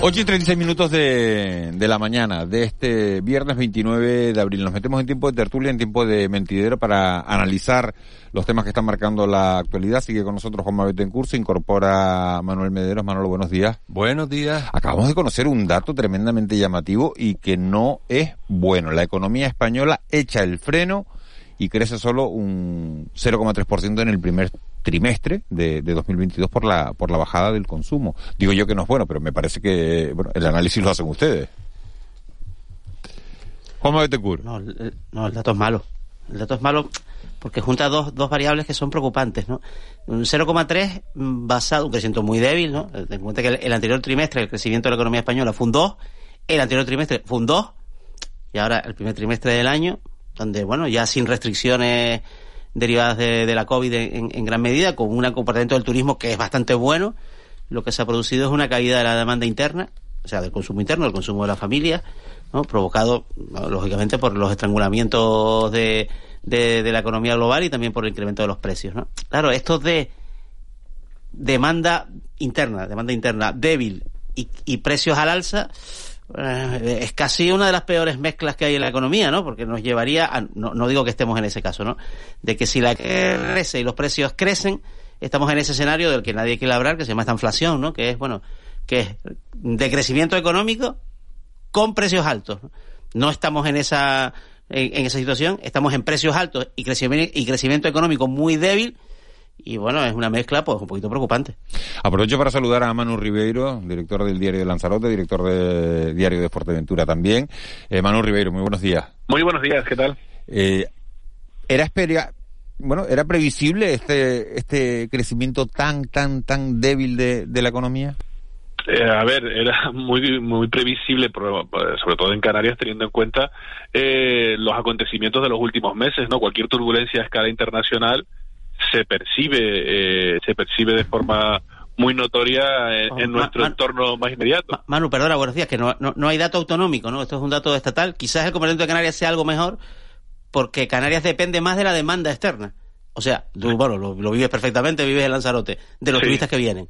8 y 36 minutos de, de la mañana de este viernes 29 de abril. Nos metemos en tiempo de tertulia, en tiempo de mentidero para analizar los temas que están marcando la actualidad. Sigue con nosotros Juan en curso, incorpora Manuel Mederos. Manolo, buenos días. Buenos días. Acabamos de conocer un dato tremendamente llamativo y que no es bueno. La economía española echa el freno y crece solo un 0,3% en el primer trimestre de, de, 2022 por la por la bajada del consumo. Digo yo que no es bueno, pero me parece que bueno, el análisis lo hacen ustedes. Juan Betecur. No, no, el dato es malo. El dato es malo porque junta dos, dos variables que son preocupantes, ¿no? Un 0,3 basado, un crecimiento muy débil, ¿no? Ten en cuenta que el, el, anterior trimestre el crecimiento de la economía española fue un 2, el anterior trimestre fue un 2, y ahora el primer trimestre del año, donde, bueno, ya sin restricciones derivadas de, la COVID en, gran medida, con un comportamiento del turismo que es bastante bueno. Lo que se ha producido es una caída de la demanda interna, o sea, del consumo interno, del consumo de la familia, provocado, lógicamente, por los estrangulamientos de, de, de, la economía global y también por el incremento de los precios. ¿no? Claro, esto de demanda interna, demanda interna débil y, y precios al alza, eh, es casi una de las peores mezclas que hay en la economía, ¿no? Porque nos llevaría a, no, no digo que estemos en ese caso, ¿no? De que si la crece y los precios crecen, estamos en ese escenario del que nadie quiere hablar, que se llama esta inflación, ¿no? Que es, bueno, que es de crecimiento económico con precios altos. No, no estamos en esa, en, en, esa situación, estamos en precios altos y crecimiento, y crecimiento económico muy débil, y bueno, es una mezcla pues un poquito preocupante. Aprovecho para saludar a Manu Ribeiro, director del diario de Lanzarote, director del diario de Fuerteventura también. Eh, Manu Ribeiro, muy buenos días. Muy buenos días, ¿qué tal? Eh, era esperia bueno, era previsible este este crecimiento tan tan tan débil de, de la economía. Eh, a ver, era muy muy previsible, sobre todo en Canarias, teniendo en cuenta eh, los acontecimientos de los últimos meses, ¿no? Cualquier turbulencia a escala internacional se percibe eh, se percibe de forma muy notoria en, en nuestro entorno más inmediato. Manu, perdona, buenos días, que no, no, no, hay dato autonómico, ¿no? Esto es un dato estatal. Quizás el comportamiento de Canarias sea algo mejor porque Canarias depende más de la demanda externa. O sea, tú, bueno, lo, lo vives perfectamente, vives en Lanzarote, de los sí. turistas que vienen.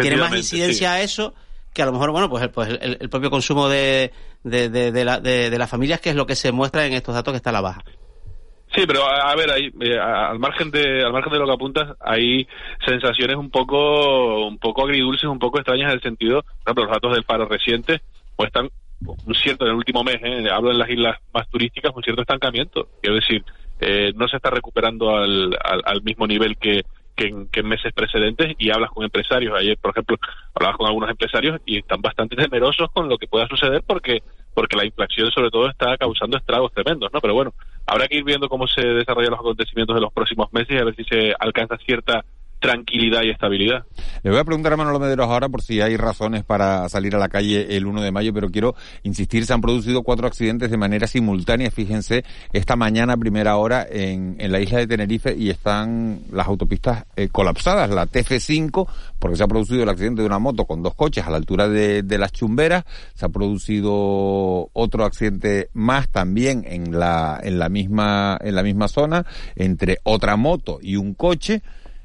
Tiene más incidencia sí. a eso que a lo mejor, bueno, pues, pues el, el propio consumo de, de, de, de, la, de, de las familias, que es lo que se muestra en estos datos que está a la baja. Sí, pero a, ver, ahí, eh, al margen de al margen de lo que apuntas, hay sensaciones un poco un poco agridulces, un poco extrañas en el sentido, por ejemplo, los datos del paro reciente muestran un cierto en el último mes, eh, hablo en las islas más turísticas, un cierto estancamiento. Quiero decir, eh, no se está recuperando al, al, mismo nivel que, que en, meses precedentes y hablas con empresarios. Ayer, por ejemplo, hablabas con algunos empresarios y están bastante temerosos con lo que pueda suceder porque porque la inflación sobre todo está causando estragos tremendos, ¿no? Pero bueno, habrá que ir viendo cómo se desarrollan los acontecimientos de los próximos meses y a ver si se alcanza cierta tranquilidad y estabilidad. Le voy a preguntar a Manolo Mederos ahora por si hay razones para salir a la calle el 1 de mayo, pero quiero insistir, se han producido cuatro accidentes de manera simultánea, fíjense, esta mañana primera hora en, en la isla de Tenerife y están las autopistas eh, colapsadas, la TF5, porque se ha producido el accidente de una moto con dos coches a la altura de, de las chumberas, se ha producido otro accidente más también en la, en la misma, en la misma zona, entre otra moto y un coche,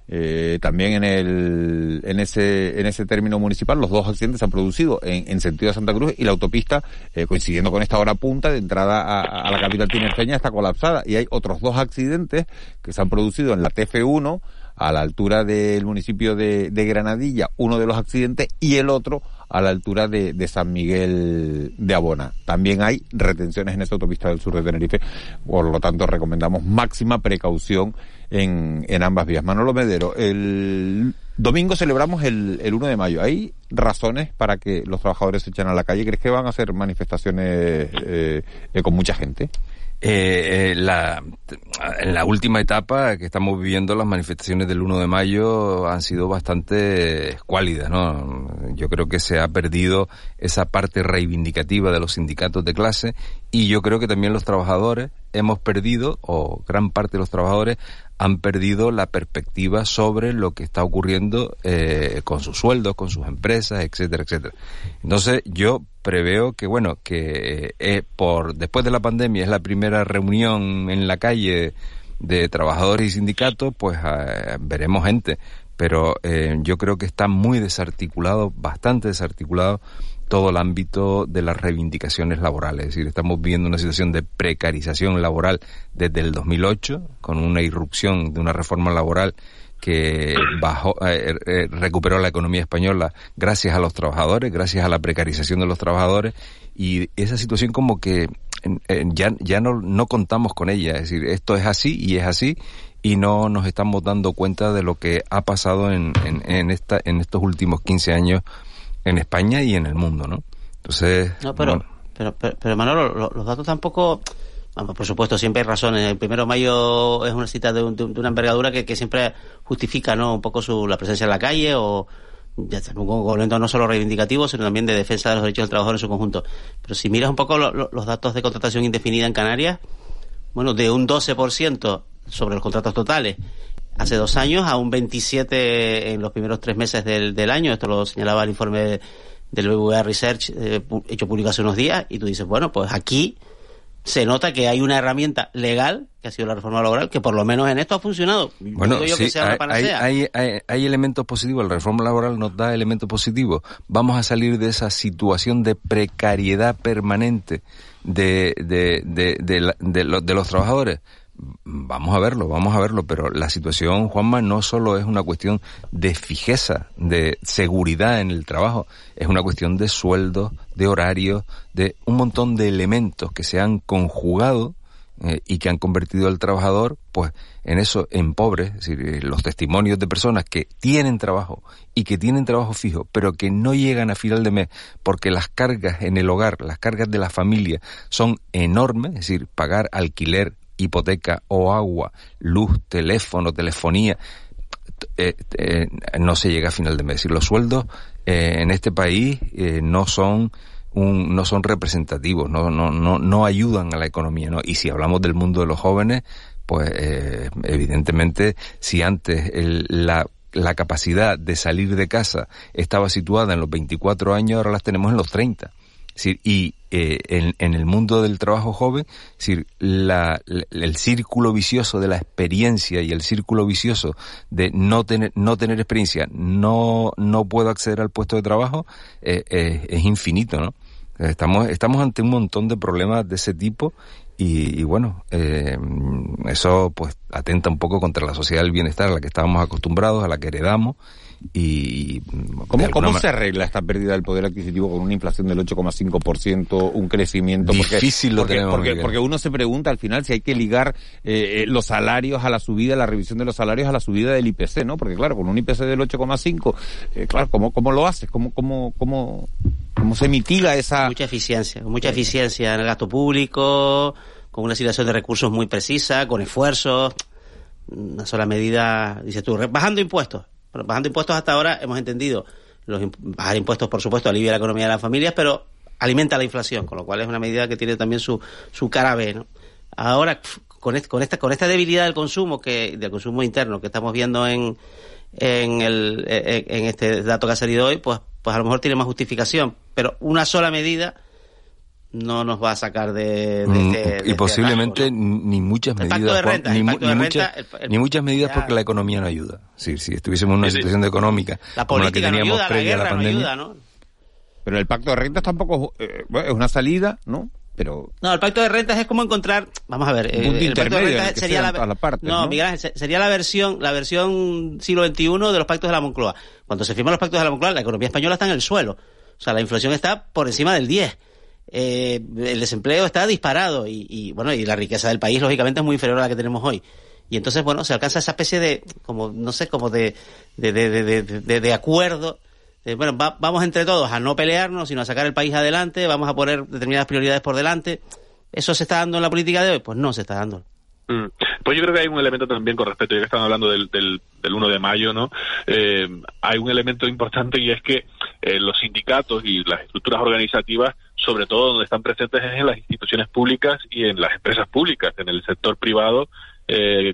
eh, también en el en ese en ese término municipal los dos accidentes se han producido en, en sentido de Santa Cruz y la autopista eh, coincidiendo con esta hora punta de entrada a, la capital tinerfeña está colapsada y hay otros dos accidentes que se han producido en la TF1 a la altura del municipio de, de Granadilla uno de los accidentes y el otro a la altura de, de, San Miguel de Abona. También hay retenciones en esa autopista del sur de Tenerife, por lo tanto recomendamos máxima precaución en, ambas vías. Manolo Medero, el domingo celebramos el, el 1 de mayo. ¿Hay razones para que los trabajadores se echen a la calle? ¿Crees que van a hacer manifestaciones eh, eh con mucha gente? Eh, eh, la, en la última etapa que estamos viviendo, las manifestaciones del 1 de mayo han sido bastante escuálidas, ¿no? Yo creo que se ha perdido esa parte reivindicativa de los sindicatos de clase y yo creo que también los trabajadores hemos perdido, o gran parte de los trabajadores han perdido la perspectiva sobre lo que está ocurriendo eh, con sus sueldos, con sus empresas, etcétera, etcétera. Entonces yo preveo que bueno que eh, por después de la pandemia es la primera reunión en la calle de trabajadores y sindicatos, pues eh, veremos gente, pero eh, yo creo que está muy desarticulado, bastante desarticulado todo el ámbito de las reivindicaciones laborales. Es decir, estamos viendo una situación de precarización laboral desde el 2008, con una irrupción de una reforma laboral que bajó, eh, eh, recuperó la economía española gracias a los trabajadores, gracias a la precarización de los trabajadores, y esa situación como que ya, ya no, no contamos con ella. Es decir, esto es así y es así, y no nos estamos dando cuenta de lo que ha pasado en, en, esta, en estos últimos 15 años en España y en el mundo, ¿no? Entonces... No, pero, pero, pero, Manolo, los, datos tampoco... por supuesto, siempre hay razones. El primero de mayo es una cita de, una envergadura que, que, siempre justifica ¿no? un poco su, la presencia en la calle o ya un no solo reivindicativo, sino también de defensa de los derechos del trabajador en su conjunto. Pero si miras un poco los datos de contratación indefinida en Canarias, bueno, de un 12% sobre los contratos totales hace dos años a un 27 en los primeros tres meses del, del año. Esto lo señalaba el informe del BBVA Research eh, hecho público hace unos días. Y tú dices, bueno, pues aquí se nota que hay una herramienta legal, que ha sido la reforma laboral, que por lo menos en esto ha funcionado. Bueno, sí, hay, hay, hay, hay, elementos positivos. La reforma laboral nos da elementos positivos. Vamos a salir de esa situación de precariedad permanente de, de, de, de, de los trabajadores Vamos a verlo, vamos a verlo, pero la situación, Juanma, no solo es una cuestión de fijeza, de seguridad en el trabajo, es una cuestión de sueldo, de horario, de un montón de elementos que se han conjugado eh, y que han convertido al trabajador, pues, en eso, en pobre, es decir, eh, los testimonios de personas que tienen trabajo y que tienen trabajo fijo, pero que no llegan a final de mes porque las cargas en el hogar, las cargas de la familia son enormes, es decir, pagar alquiler, hipoteca o agua, luz, teléfono, telefonía, eh, eh, no se llega a final de mes. Y los sueldos eh, en este país no son un, no son representativos, no, no, no, no ayudan a la economía. ¿no? Y si hablamos del mundo de los jóvenes, pues evidentemente si antes la la capacidad de salir de casa estaba situada en los 24 años, ahora las tenemos en los 30 y en, el mundo del trabajo joven, la, el círculo vicioso de la experiencia y el círculo vicioso de no tener, no tener experiencia, no, no puedo acceder al puesto de trabajo, eh, eh, es infinito, ¿no? Estamos, estamos ante un montón de problemas de ese tipo Y, bueno, eh, eso pues atenta un poco contra la sociedad del bienestar a la que estábamos acostumbrados, a la que heredamos y ¿Cómo, ¿cómo se arregla esta pérdida del poder adquisitivo con una inflación del 8,5%, un crecimiento? Difícil porque, lo porque, porque, uno se pregunta al final si hay que ligar eh, eh, los salarios a la subida, la revisión de los salarios a la subida del IPC, ¿no? Porque claro, con un IPC del 8,5, eh, claro, ¿cómo, ¿cómo lo haces? ¿Cómo, cómo, cómo, cómo se mitiga esa...? Mucha eficiencia, mucha eficiencia en el gasto público, con una situación de recursos muy precisa, con esfuerzos, una sola medida, dices tú, bajando impuestos bueno, bajando impuestos hasta ahora hemos entendido, los bajar impuestos por supuesto alivia la economía de las familias, pero alimenta la inflación, con lo cual es una medida que tiene también su, su cara B. Ahora, con, con, esta, con esta debilidad del consumo, que, del consumo interno que estamos viendo en, en, el, en este dato que ha salido hoy, pues, pues a lo mejor tiene más justificación. Pero una sola medida no nos va a sacar de, mm, este, y posiblemente ni muchas medidas ni, muchas, medidas porque la economía no ayuda. Si, si estuviésemos en una situación económica como la que teníamos previa a la pandemia. pero el pacto de rentas tampoco eh, es una salida no pero no el pacto de rentas es como encontrar vamos a ver eh, el pacto de rentas sería la, no, Miguel sería la versión la versión siglo XXI de los pactos de la Moncloa. Cuando se firman los pactos de la Moncloa la economía española está en el suelo. O sea la inflación está por encima del 10 eh, el desempleo está disparado y, bueno, y la riqueza del país lógicamente es muy inferior a la que tenemos hoy. Y entonces, bueno, se alcanza esa especie de, como, no sé, como de, de, de, de, de acuerdo. bueno, vamos entre todos a no pelearnos, sino a sacar el país adelante, vamos a poner determinadas prioridades por delante. ¿Eso se está dando en la política de hoy? Pues no se está dando. Mm. Pues yo creo que hay un elemento también con respecto, ya que están hablando del, del, 1 de mayo, ¿no? Eh, hay un elemento importante y es que eh, los sindicatos y las estructuras organizativas, sobre todo donde están presentes es en las instituciones públicas y en las empresas públicas, en el sector privado, eh,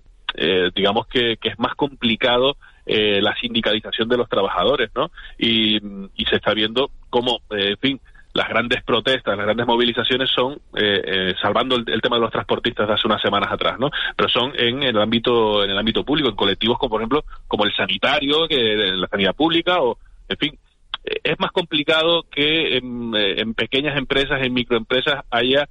digamos que, que, es más complicado la sindicalización de los trabajadores, ¿no? Y, y se está viendo cómo, en fin, las grandes protestas, las grandes movilizaciones son, eh, eh, salvando el, tema de los transportistas de hace unas semanas atrás, ¿no? Pero son en el ámbito, en el ámbito público, en colectivos como por ejemplo, como el sanitario, que la sanidad pública, o, en fin, eh, es más complicado que en, pequeñas empresas, en microempresas, haya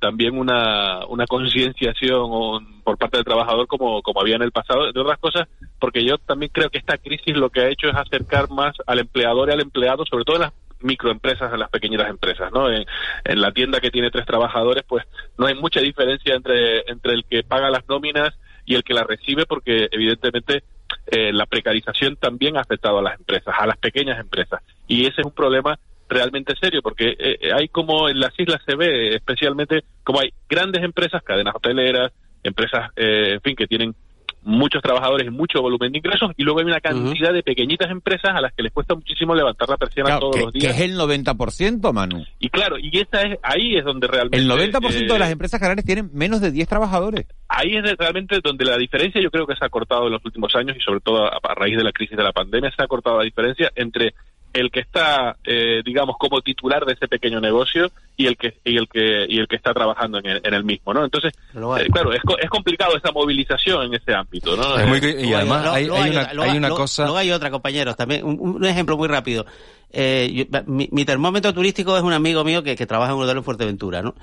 también una, una concienciación por parte del trabajador como, como había en el pasado, entre otras cosas, porque yo también creo que esta crisis lo que ha hecho es acercar más al empleador y al empleado, sobre todo en las microempresas, en las pequeñitas empresas, ¿no? En, la tienda que tiene tres trabajadores, pues no hay mucha diferencia entre, entre el que paga las nóminas y el que las recibe, porque evidentemente eh, la precarización también ha afectado a las empresas, a las pequeñas empresas. Y ese es un problema realmente serio, porque eh, eh, hay como en las islas se ve especialmente como hay grandes empresas, cadenas hoteleras, empresas, en fin, que tienen muchos trabajadores y mucho volumen de ingresos y luego hay una cantidad de pequeñitas empresas a las que les cuesta muchísimo levantar la persiana todos los días. Que es el 90%, Manu. Y claro, y esa es, ahí es donde realmente... El 90% de las eh, empresas canarias tienen menos de 10 trabajadores. Ahí es realmente donde la diferencia yo creo que se ha cortado en los últimos años y sobre todo a, a raíz de la crisis de la pandemia se ha cortado la diferencia entre el que está, eh, digamos, como titular de ese pequeño negocio y el que y el que y el que está trabajando en el, en el mismo, ¿no? Entonces, eh, claro, es, es complicado esa movilización en ese ámbito, ¿no? y además hay, una, cosa. Luego hay otra, compañeros. También un, ejemplo muy rápido. Eh, mi, termómetro turístico es un amigo mío que, que trabaja en un hotel en Fuerteventura, ¿no?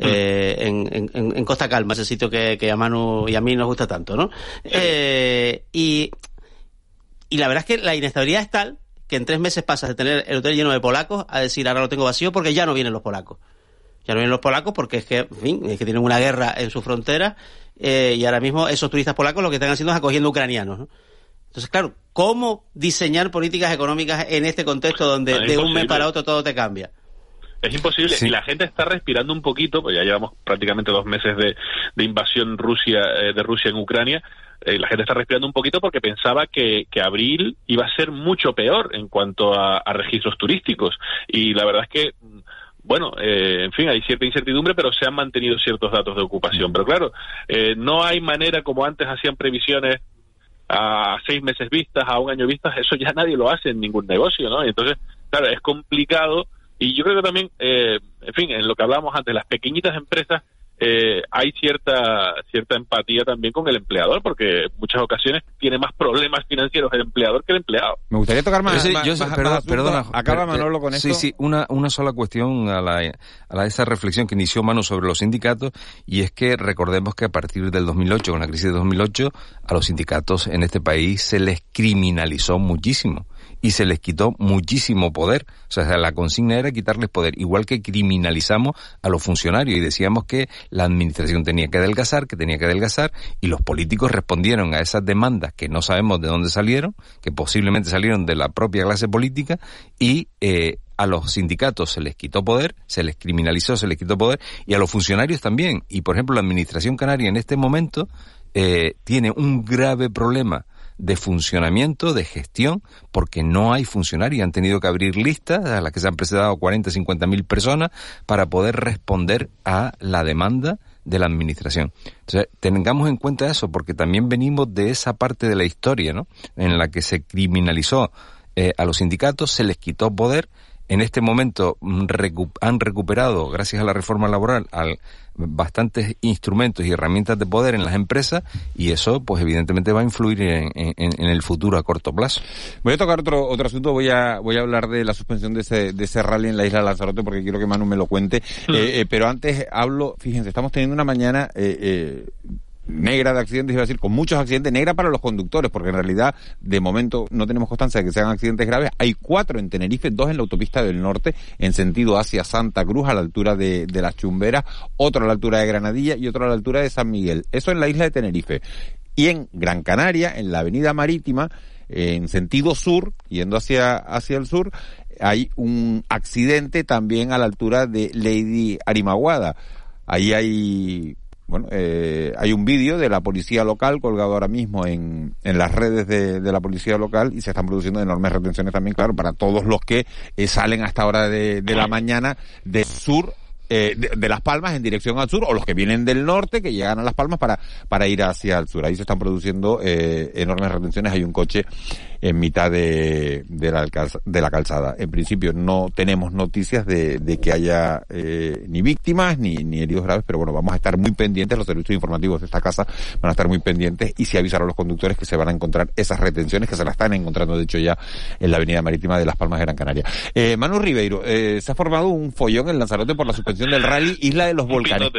Mm. Eh, en, en, en, Costa Calma, ese sitio que, que, a Manu y a mí nos gusta tanto, ¿no? Eh, y, y la verdad es que la inestabilidad es tal que en tres meses pasas de tener el hotel lleno de polacos a decir ahora lo tengo vacío porque ya no vienen los polacos. Ya no vienen los polacos porque es que, en fin, es que tienen una guerra en su frontera eh, y ahora mismo esos turistas polacos lo que están haciendo es acogiendo ucranianos. ¿no? Entonces, claro, ¿cómo diseñar políticas económicas en este contexto donde de un mes para otro todo te cambia? Es imposible. Y la gente está respirando un poquito, pues ya llevamos prácticamente dos meses de, de invasión Rusia, eh, de Rusia en Ucrania. Eh, la gente está respirando un poquito porque pensaba que, que abril iba a ser mucho peor en cuanto a, registros turísticos. Y la verdad es que bueno, eh, en fin, hay cierta incertidumbre, pero se han mantenido ciertos datos de ocupación. Pero claro, eh, no hay manera como antes hacían previsiones a seis meses vistas, a un año vistas, eso ya nadie lo hace en ningún negocio, ¿no? entonces, claro, es complicado. Y yo creo que también, en fin, en lo que hablábamos antes, las pequeñitas empresas eh, hay cierta cierta empatía también con el empleador, porque en muchas ocasiones tiene más problemas financieros el empleador que el empleado. Me gustaría tocar más. yo perdona, acaba Manolo con esto. Sí, sí, una, una sola cuestión a, la, a esa reflexión que inició Mano sobre los sindicatos, y es que recordemos que a partir del 2008, con la crisis de 2008, a los sindicatos en este país se les criminalizó muchísimo y se les quitó muchísimo poder. O sea, la consigna era quitarles poder, igual que criminalizamos a los funcionarios y decíamos que la administración tenía que adelgazar, que tenía que adelgazar, y los políticos respondieron a esas demandas que no sabemos de dónde salieron, que posiblemente salieron de la propia clase política, y eh, a los sindicatos se les quitó poder, se les criminalizó, se les quitó poder, y a los funcionarios también. Y por ejemplo, la administración canaria en este momento eh, tiene un grave problema de funcionamiento, de gestión, porque no hay funcionarios. Han tenido que abrir listas a las que se han presentado 40, 50 mil personas para poder responder a la demanda de la administración. Entonces, tengamos en cuenta eso, porque también venimos de esa parte de la historia, ¿no? En la que se criminalizó eh, a los sindicatos, se les quitó poder en este momento mm, han recuperado, gracias a la reforma laboral, al, bastantes instrumentos y herramientas de poder en las empresas y eso, pues evidentemente va a influir en, el futuro a corto plazo. Voy a tocar otro otro asunto, voy a voy a hablar de la suspensión de ese, de ese rally en la isla de Lanzarote porque quiero que Manu me lo cuente, mm. eh, eh, pero antes hablo, fíjense, estamos teniendo una mañana eh, negra de accidentes, iba a decir, con muchos accidentes, negra para los conductores, porque en realidad de momento no tenemos constancia de que sean accidentes graves. Hay cuatro en Tenerife, dos en la autopista del norte, en sentido hacia Santa Cruz, a la altura de, de las Chumberas, otro a la altura de Granadilla y otro a la altura de San Miguel. Eso en la isla de Tenerife. Y en Gran Canaria, en la avenida marítima, en sentido sur, yendo hacia, hacia el sur, hay un accidente también a la altura de Lady Arimaguada. Ahí hay bueno, eh, hay un vídeo de la policía local colgado ahora mismo en, en las redes de, de, la policía local y se están produciendo enormes retenciones también, claro, para todos los que eh, salen hasta hora de, de la mañana del sur eh, de, Las Palmas en dirección al sur, o los que vienen del norte que llegan a Las Palmas para, para ir hacia el sur. Ahí se están produciendo eh, enormes retenciones. Hay un coche en mitad de, de, la, de la calzada. En principio no tenemos noticias de, de que haya eh, ni víctimas ni, ni heridos graves, pero bueno, vamos a estar muy pendientes, los servicios informativos de esta casa van a estar muy pendientes y si avisar a los conductores que se van a encontrar esas retenciones, que se las están encontrando de hecho ya en la avenida marítima de Las Palmas de Gran Canaria. Eh, Manu Ribeiro, eh, se ha formado un follón en Lanzarote por la suspensión del rally Isla de los Volcanes.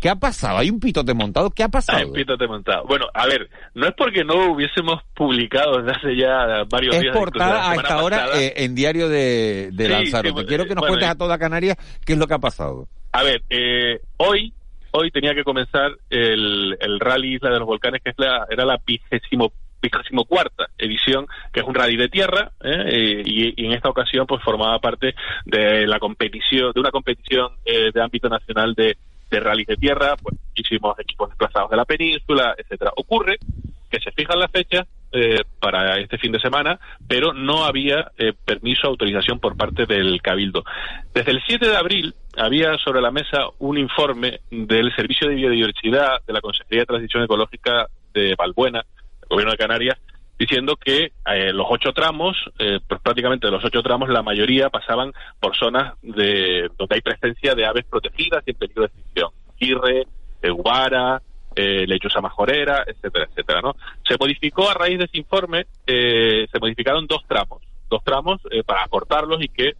¿Qué, ha, pasado? ¿Hay un pitote montado? ¿Qué ha pasado? Hay un pitote montado. Bueno, a ver, no es porque no hubiésemos publicado desde hace ya varios es portada a esta hora eh, en diario de, de Lanzarote. Quiero que nos cuentes a toda Canarias qué es lo que ha pasado. A ver, eh, hoy hoy tenía que comenzar el, el rally Isla de los Volcanes, que es la, era la vigésimo vigésimo cuarta edición, que es un rally de tierra, ¿eh? y, y, en esta ocasión pues formaba parte de la competición, de una competición eh, de ámbito nacional de, de rally de tierra, pues hicimos equipos desplazados de la península, etcétera. Ocurre que se fijan las fechas eh, para este fin de semana, pero no había eh, permiso, autorización por parte del Cabildo. Desde el 7 de abril había sobre la mesa un informe del Servicio de Biodiversidad de la Consejería de Transición Ecológica de Valbuena, de Canarias, diciendo que eh, los ocho tramos, eh, pues prácticamente de los ocho tramos, la mayoría pasaban por zonas de donde hay presencia de aves protegidas y en peligro de extinción. Quirre, Guara, eh, lechuza majorera, etcétera, etcétera, ¿no? Se modificó a raíz de ese informe, eh, se modificaron dos tramos, dos tramos eh, para acortarlos y que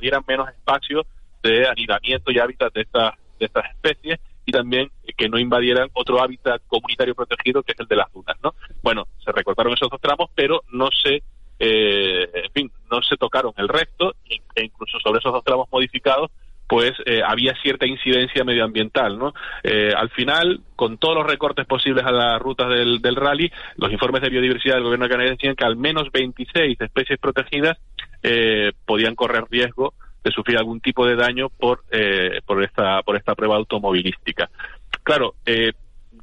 dieran menos espacio de anidamiento y hábitat de estas de estas especies y también que no invadieran otro hábitat comunitario protegido que es el de las dunas, ¿no? Bueno, se recortaron esos dos tramos, pero no se eh, en fin, no se tocaron el resto e incluso sobre esos dos tramos modificados pues eh, había cierta incidencia medioambiental, ¿no? Eh, al final, con todos los recortes posibles a las rutas del, rally, los informes de biodiversidad del gobierno de decían que al menos 26 especies protegidas eh, podían correr riesgo de sufrir algún tipo de daño por, por, esta, por esta prueba automovilística. Claro,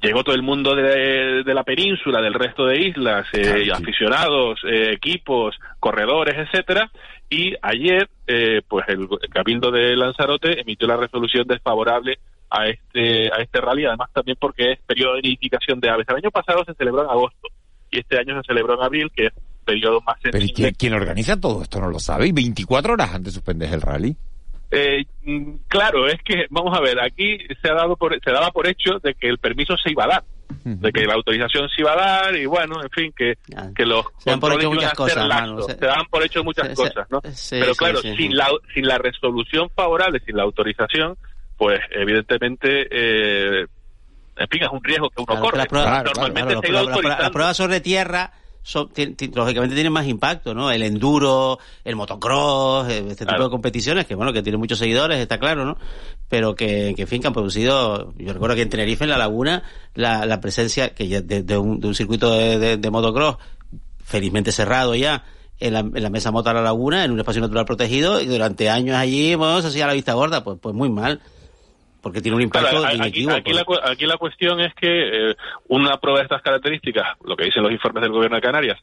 llegó todo el mundo de, la península, del resto de islas, aficionados, equipos, corredores, etcétera, y ayer, eh, pues el, Cabildo de Lanzarote emitió la resolución desfavorable a este, a este rally, además también porque es periodo de nidificación de aves. El año pasado se celebró en agosto y este año se celebró en abril, que es periodo más sensible. ¿Pero quién, organiza todo esto no lo sabe? ¿Y 24 horas antes suspendes el rally? Eh, mm, claro, es que, vamos a ver, aquí se ha dado por, se daba por hecho de que el permiso se iba a dar, de que la autorización se iba a dar y bueno, en fin, que, que los se dan por hecho muchas cosas, se, dan por hecho muchas cosas, ¿no? Pero claro, sin la sin la resolución favorable, sin la autorización, pues evidentemente eh, en fin, es un riesgo que uno corre. Normalmente se la prueba sobre tierra lógicamente tienen más impacto, ¿no? El enduro, el motocross, eh, este tipo de competiciones que, bueno, que tienen muchos seguidores, está claro, ¿no? Pero que, que en fin, que han producido, yo recuerdo que en Tenerife, en La Laguna, la, la presencia que ya de, un, de, un, circuito de, de, motocross, felizmente cerrado ya, en la, en la mesa Mota La Laguna, en un espacio natural protegido, y durante años allí, bueno, se hacía la vista gorda, pues, pues muy mal porque tiene un impacto aquí, aquí, la, aquí, la, cuestión es que eh, una prueba de estas características, lo que dicen los informes del gobierno de Canarias,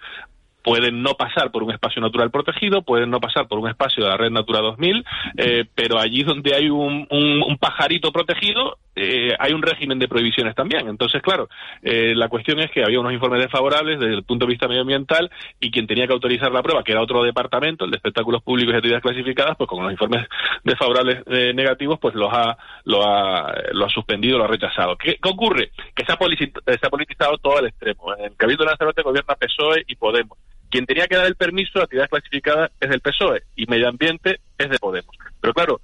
pueden no pasar por un espacio natural protegido, pueden no pasar por un espacio de la red Natura 2000, eh, pero allí donde hay un, un, pajarito protegido, eh, hay un régimen de prohibiciones también. Entonces, claro, eh, la cuestión es que había unos informes desfavorables desde el punto de vista medioambiental y quien tenía que autorizar la prueba, que era otro departamento, el de espectáculos públicos y actividades clasificadas, pues con los informes desfavorables negativos, pues los ha, lo ha, lo ha suspendido, lo ha rechazado. ¿Qué, ocurre? Que se ha, politizado todo al extremo. En el Cabildo de Lanzarote gobierna PSOE y Podemos. Quien tenía que dar el permiso de actividad clasificada es del PSOE y Medio Ambiente es de Podemos. Pero claro,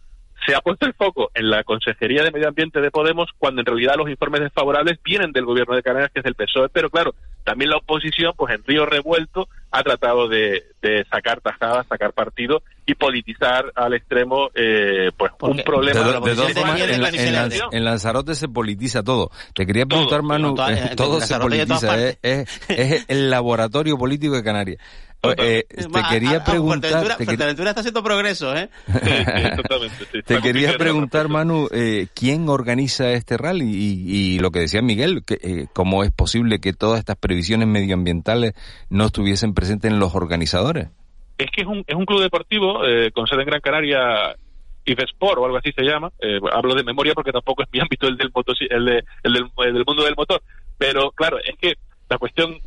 se ha puesto el foco en la Consejería de Medio Ambiente de Podemos cuando en realidad los informes desfavorables vienen del Gobierno de Canarias, que es del PSOE. Pero claro, también la oposición, pues en Río Revuelto, ha tratado de, sacar tajadas, sacar partido y politizar al extremo eh, pues un problema. De, en, Lanzarote se politiza todo. Te quería preguntar Manu todo, se politiza es, el laboratorio político de Canarias eh, te quería preguntar. Fuerteventura, está haciendo progreso, ¿eh? [laughs] te quería preguntar, Manu, eh, ¿quién organiza este rally? Y, lo que decía Miguel, que, eh, ¿cómo es posible que todas estas previsiones medioambientales no estuviesen presentes en los organizadores? Es que es un, es un club deportivo eh, con sede en Gran Canaria Sport o algo así se llama. hablo de memoria porque tampoco es mi [laughs] ámbito el del, el, el del mundo del motor. Pero claro, es que la cuestión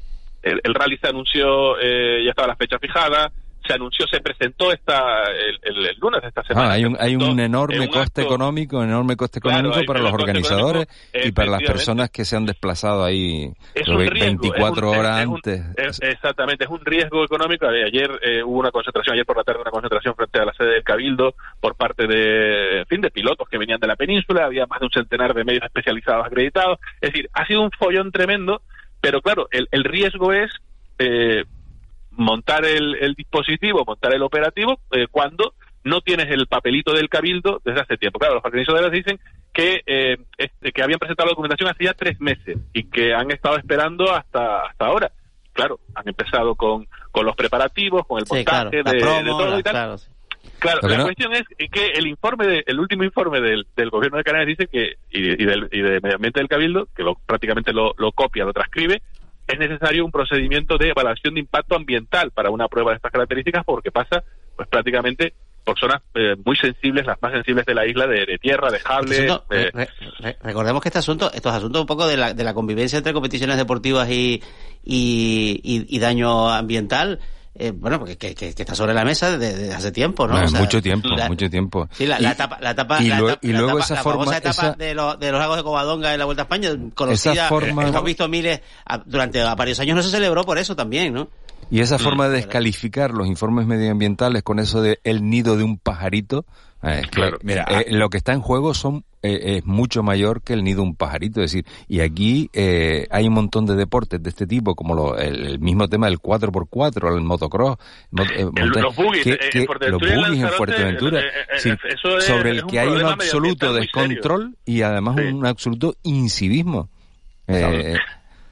el, rally se anunció, eh, ya estaba la fecha fijada, se anunció, se presentó esta el, lunes de esta ah, semana. hay un, hay un enorme coste económico, enorme coste económico para los organizadores y para las personas que se han desplazado ahí 24 horas antes. exactamente, es un riesgo económico. Ayer eh, hubo una concentración, ayer por la tarde una concentración frente a la sede del Cabildo por parte de, en fin, de pilotos que venían de la península, había más de un centenar de medios especializados acreditados. Es decir, ha sido un follón tremendo pero claro, el, el riesgo es eh, montar el, dispositivo, montar el operativo, eh, cuando no tienes el papelito del cabildo desde hace tiempo. Claro, los organizadores dicen que, eh, este, que habían presentado la documentación hacía tres meses y que han estado esperando hasta, hasta ahora. Claro, han empezado con, con los preparativos, con el montaje de, todo y tal. Claro, la cuestión es que el informe, de, el último informe del, del gobierno de Canarias dice que, y, y, del, y de Medio Ambiente del Cabildo, que lo, prácticamente lo, lo copia, lo transcribe, es necesario un procedimiento de evaluación de impacto ambiental para una prueba de estas características porque pasa pues prácticamente por zonas eh, muy sensibles, las más sensibles de la isla, de, tierra, de jable. recordemos que este asunto, estos asuntos un poco de la, de la convivencia entre competiciones deportivas y, y, y daño ambiental eh, bueno, porque que, que, está sobre la mesa desde, hace tiempo, ¿no? mucho tiempo, mucho tiempo. Sí, la, etapa, la etapa, y, y luego esa forma, etapa de, los, de los lagos de Covadonga en la Vuelta a España, conocida, forma, hemos visto miles, durante varios años no se celebró por eso también, ¿no? Y esa forma de descalificar los informes medioambientales con eso de el nido de un pajarito, eh, claro, mira, eh, lo que está en juego son eh, es mucho mayor que el nido de un pajarito, es decir, y aquí hay un montón de deportes de este tipo, como lo, el, mismo tema del 4x4, el motocross, los buggies, en Fuerteventura, sobre el que hay un absoluto descontrol y además un absoluto incivismo.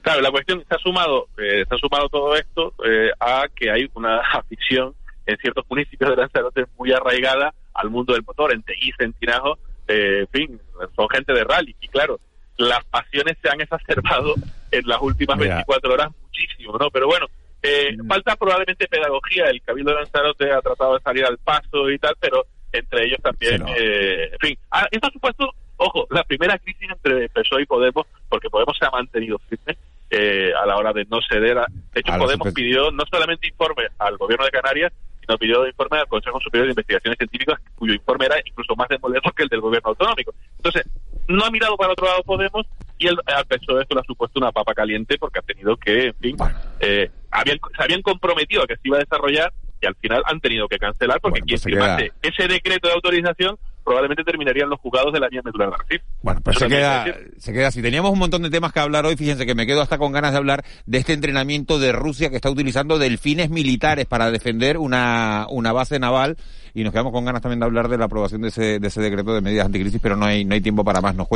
Claro, la cuestión se ha sumado, eh, se ha sumado todo esto eh, a que hay una [laughs] afición en ciertos municipios de Lanzarote muy arraigada al mundo del motor, en Teguise, en Tinajo, eh, en fin, son gente de rally. Y claro, las pasiones se han exacerbado en las últimas 24 horas muchísimo, ¿no? Pero bueno, eh, mm. falta probablemente pedagogía. El Cabildo de Lanzarote ha tratado de salir al paso y tal, pero entre ellos también, eh, en fin. Ah, esto ha supuesto, ojo, la primera crisis entre PSOE y Podemos, porque Podemos se ha mantenido firme eh, a la hora de no ceder. A... De hecho, Podemos pidió no solamente informe al gobierno de Canarias, sino pidió informe al Consejo Superior de Investigaciones Científicas, cuyo informe era incluso más demoledor que el del gobierno autonómico. Entonces, no ha mirado para otro lado Podemos y el, al de esto le ha supuesto una papa caliente porque ha tenido que, en fin, eh, habían, se habían comprometido a que se iba a desarrollar y al final han tenido que cancelar porque quien pues firmase ese decreto de autorización probablemente terminarían los juzgados de la vía medular de Bueno, pues se queda, se queda así. Teníamos un montón de temas que hablar hoy. Fíjense que me quedo hasta con ganas de hablar de este entrenamiento de Rusia que está utilizando delfines militares para defender una, una base naval. Y nos quedamos con ganas también de hablar de la aprobación de ese, de ese decreto de medidas anticrisis, pero no hay, no hay tiempo para más. Nos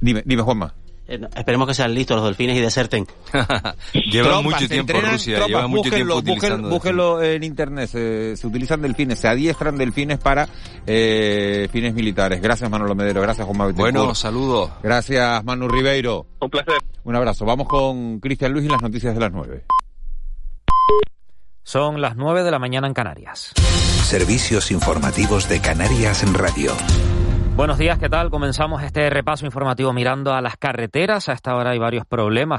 Dime, dime, Juanma. Eh, esperemos que sean listos los delfines y deserten. [laughs] llevan mucho tiempo en Rusia, llevan mucho tiempo utilizando búsquenlo en internet, se, utilizan delfines, se adiestran delfines para eh, fines militares. Gracias Manolo Medero, gracias Juan Mabel. Bueno, saludos. Gracias Manu Ribeiro. Un placer. Un abrazo. Vamos con Cristian Luis y las noticias de las nueve. Son las nueve de la mañana en Canarias. Servicios informativos de Canarias en Radio. Buenos días, ¿qué tal? Comenzamos este repaso informativo mirando a las carreteras. A esta hora hay varios problemas